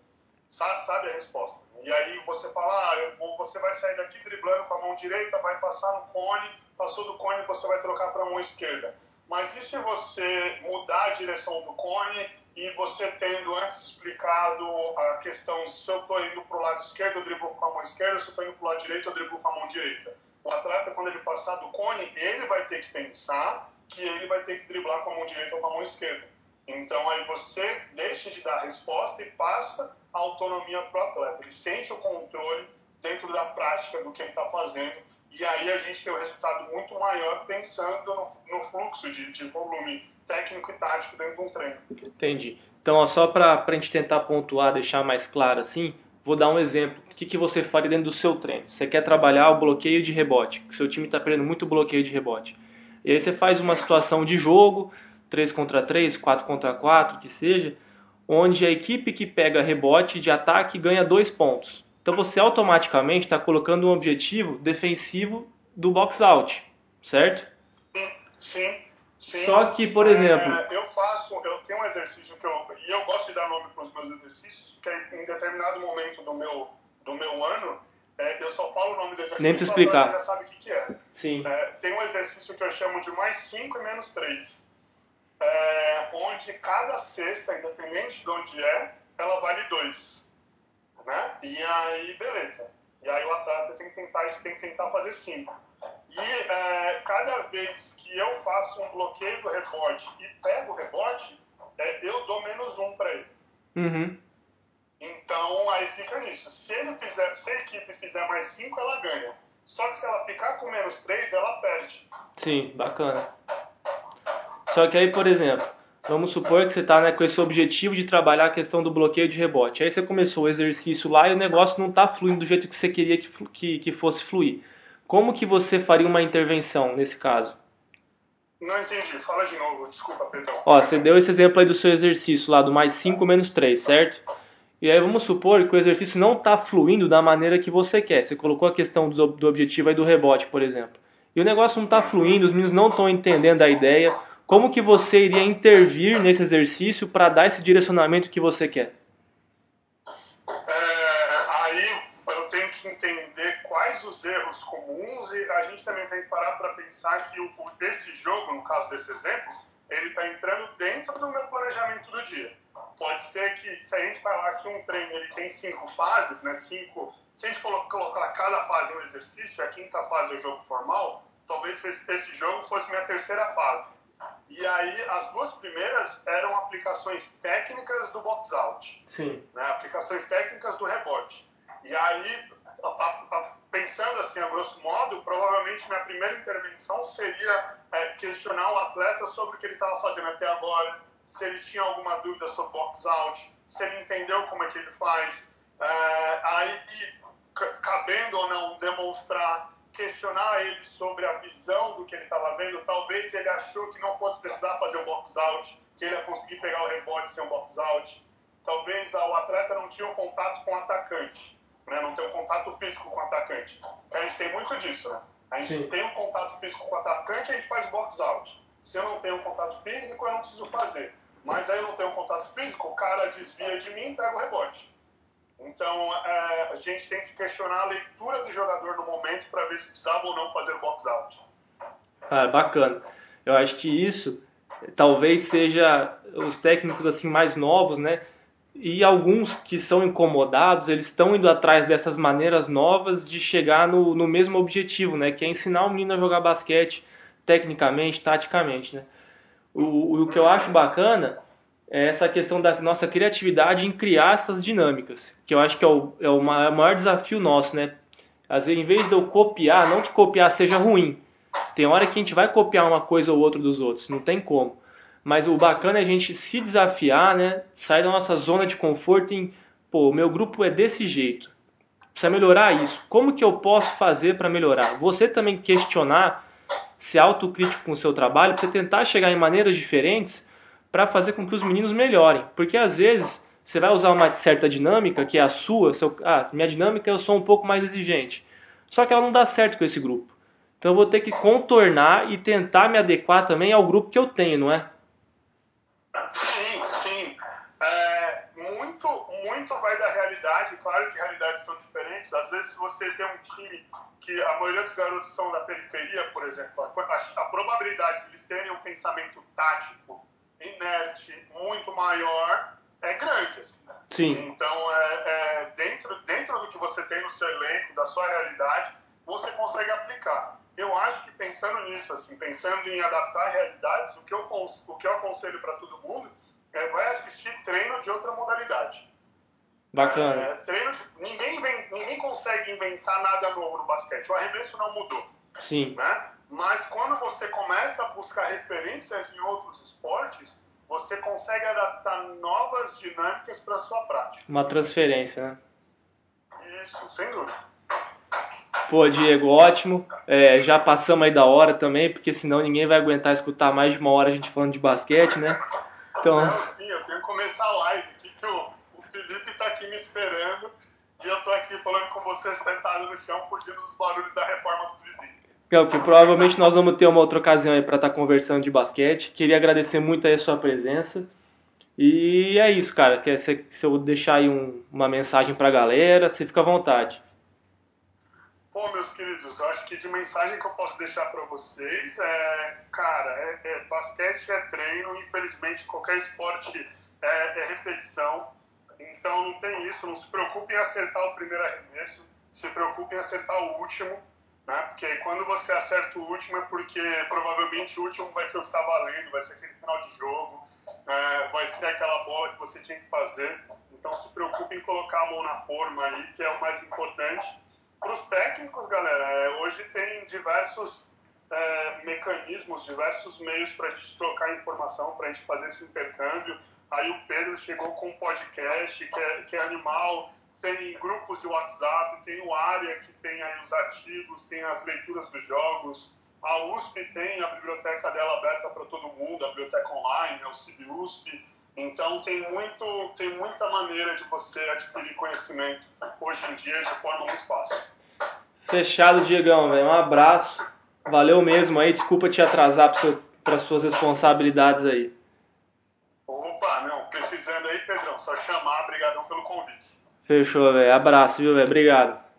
Speaker 3: sabe, sabe a resposta. E aí você fala, ah, vou, você vai sair daqui driblando com a mão direita, vai passar no cone, passou do cone, você vai trocar para mão esquerda. Mas e se você mudar a direção do cone e você tendo antes explicado a questão se eu estou indo para o lado esquerdo, eu driblo com a mão esquerda, se eu estou indo para o lado direito, eu driblo com a mão direita. O atleta, quando ele passar do cone, ele vai ter que pensar que ele vai ter que driblar com a mão direita ou com a mão esquerda. Então aí você deixa de dar a resposta e passa a autonomia para o atleta. Ele sente o controle dentro da prática do que ele está fazendo e aí a gente tem um resultado muito maior pensando no, no fluxo de, de, volume técnico e tático dentro de um treino.
Speaker 2: Entendi. Então, ó, só para a gente tentar pontuar, deixar mais claro assim, vou dar um exemplo. O que, que você faria dentro do seu treino? Você quer trabalhar o bloqueio de rebote, seu time está perdendo muito bloqueio de rebote. E aí você faz uma situação de jogo, 3 contra 3, 4 contra 4, que seja, onde a equipe que pega rebote de ataque ganha dois pontos. Então você automaticamente está colocando um objetivo defensivo do box out, certo?
Speaker 3: Sim, sim.
Speaker 2: Só que, por exemplo.
Speaker 3: É, eu faço, eu tenho um exercício que eu. E eu gosto de dar nome para os meus exercícios, que é, em determinado momento do meu, do meu ano, é, eu só falo o nome do exercício.
Speaker 2: Nem te explicar.
Speaker 3: já sabe o que, que é.
Speaker 2: Sim.
Speaker 3: É, tem um exercício que eu chamo de mais 5 e menos 3. É, onde cada cesta, independente de onde é, ela vale 2. Né? E aí, beleza. E aí o atleta tem que tentar, tem que tentar fazer 5. E é, cada vez que eu faço um bloqueio do rebote e pego o rebote, é, eu dou menos um para ele.
Speaker 2: Uhum.
Speaker 3: Então aí fica nisso. Se ele fizer, se a equipe fizer mais 5, ela ganha. Só que se ela ficar com menos 3, ela perde.
Speaker 2: Sim, bacana. Só que aí, por exemplo, vamos supor que você está né, com esse objetivo de trabalhar a questão do bloqueio de rebote. Aí você começou o exercício lá e o negócio não está fluindo do jeito que você queria que, que, que fosse fluir. Como que você faria uma intervenção nesse caso?
Speaker 3: Não entendi, fala de novo, desculpa, Pedro.
Speaker 2: Ó, você deu esse exemplo aí do seu exercício lá, do mais 5 menos 3, certo? E aí vamos supor que o exercício não está fluindo da maneira que você quer. Você colocou a questão do, do objetivo aí do rebote, por exemplo. E o negócio não está fluindo, os meninos não estão entendendo a ideia. Como que você iria intervir nesse exercício para dar esse direcionamento que você quer?
Speaker 3: É, aí eu tenho que entender quais os erros comuns e a gente também tem que parar para pensar que o, desse jogo, no caso desse exemplo, ele está entrando dentro do meu planejamento do dia pode ser que, se a gente falar que um treino ele tem cinco fases, né, cinco, se a gente colocar cada fase um exercício, a quinta fase é o jogo formal, talvez esse jogo fosse minha terceira fase. E aí, as duas primeiras eram aplicações técnicas do box out.
Speaker 2: Sim.
Speaker 3: Né, aplicações técnicas do rebote. E aí, pensando assim, a grosso modo, provavelmente minha primeira intervenção seria é, questionar o atleta sobre o que ele estava fazendo até agora, se ele tinha alguma dúvida sobre box out, se ele entendeu como é que ele faz, é, aí cabendo ou não demonstrar, questionar ele sobre a visão do que ele estava vendo, talvez ele achou que não fosse precisar fazer o box out, que ele ia conseguir pegar o rebote sem um box out, talvez o atleta não tinha um contato com o atacante, né? não tem um contato físico com o atacante. A gente tem muito disso, né? A gente Sim. tem um contato físico com o atacante, a gente faz box out. Se eu não tenho um contato físico, eu não preciso fazer. Mas aí eu não tenho contato físico, o cara desvia de mim e pega o rebote. Então é, a gente tem que questionar a leitura do jogador no momento para ver se precisava ou não fazer o box out.
Speaker 2: Ah, bacana. Eu acho que isso talvez seja os técnicos assim mais novos, né? E alguns que são incomodados, eles estão indo atrás dessas maneiras novas de chegar no, no mesmo objetivo, né? Que é ensinar o menino a jogar basquete tecnicamente, taticamente, né? O, o que eu acho bacana essa questão da nossa criatividade em criar essas dinâmicas, que eu acho que é o, é o maior desafio nosso, né? Às vezes, em vez de eu copiar, não que copiar seja ruim, tem hora que a gente vai copiar uma coisa ou outra dos outros, não tem como. Mas o bacana é a gente se desafiar, né? Sair da nossa zona de conforto em, pô, meu grupo é desse jeito. Precisa melhorar isso. Como que eu posso fazer para melhorar? Você também questionar, ser autocrítico com o seu trabalho, você tentar chegar em maneiras diferentes para fazer com que os meninos melhorem. Porque às vezes você vai usar uma certa dinâmica que é a sua, seu, ah, minha dinâmica eu sou um pouco mais exigente. Só que ela não dá certo com esse grupo. Então eu vou ter que contornar e tentar me adequar também ao grupo que eu tenho, não é?
Speaker 3: Sim, sim. É, muito, muito vai da realidade. Claro que realidades são diferentes. Às vezes, você tem um time que a maioria dos garotos são da periferia, por exemplo, a, a probabilidade de eles terem um pensamento tático inerte muito maior é grande. Assim, né?
Speaker 2: Sim.
Speaker 3: Então, é, é, dentro, dentro do que você tem no seu elenco, da sua realidade, você consegue aplicar. Eu acho que pensando nisso, assim, pensando em adaptar realidades, o que eu, o que eu aconselho para todo mundo é vai assistir treino de outra modalidade.
Speaker 2: Bacana.
Speaker 3: É, treino de, ninguém, ninguém consegue inventar nada novo no basquete. O arremesso não mudou.
Speaker 2: Sim.
Speaker 3: Né? Mas quando você começa a buscar referências em outros esportes, você consegue adaptar novas dinâmicas para sua prática.
Speaker 2: Uma transferência, né?
Speaker 3: Isso, sem dúvida.
Speaker 2: Pô, Diego, ótimo. É, já passamos aí da hora também, porque senão ninguém vai aguentar escutar mais de uma hora a gente falando de basquete, né?
Speaker 3: Então... Não, sim, eu tenho que começar a live aqui, que o, o Felipe tá aqui me esperando e eu tô aqui falando com você sentado no chão, fugindo dos barulhos da reforma dos
Speaker 2: É, que provavelmente nós vamos ter uma outra ocasião aí para estar tá conversando de basquete. Queria agradecer muito aí a sua presença. E é isso, cara. Quer, se, se eu deixar aí um, uma mensagem para a galera, você fica à vontade.
Speaker 3: Pô, meus queridos, eu acho que de mensagem que eu posso deixar para vocês é, cara, é, é, basquete é treino, infelizmente qualquer esporte é, é, repetição, então não tem isso, não se preocupe em acertar o primeiro arremesso, se preocupe em acertar o último, né? Porque quando você acerta o último é porque provavelmente o último vai ser o que está valendo, vai ser aquele final de jogo, é, vai ser aquela bola que você tinha que fazer, então se preocupe em colocar a mão na forma aí, que é o mais importante para os técnicos, galera, é, hoje tem diversos é, mecanismos, diversos meios para a gente trocar informação, para a gente fazer esse intercâmbio. Aí o Pedro chegou com um podcast que é, que é animal, tem grupos de WhatsApp, tem o Área que tem aí os artigos, tem as leituras dos jogos. A USP tem a biblioteca dela aberta para todo mundo, a biblioteca online, é o CIBUSP. Então tem muito, tem muita maneira de você adquirir conhecimento hoje em dia de forma muito fácil.
Speaker 2: Fechado, Diegão, velho. Um abraço. Valeu mesmo aí. Desculpa te atrasar para as suas responsabilidades aí.
Speaker 3: Opa, não. Precisando aí, Pedrão. Só chamar. Obrigadão pelo convite.
Speaker 2: Fechou, velho. Abraço, viu, velho? Obrigado.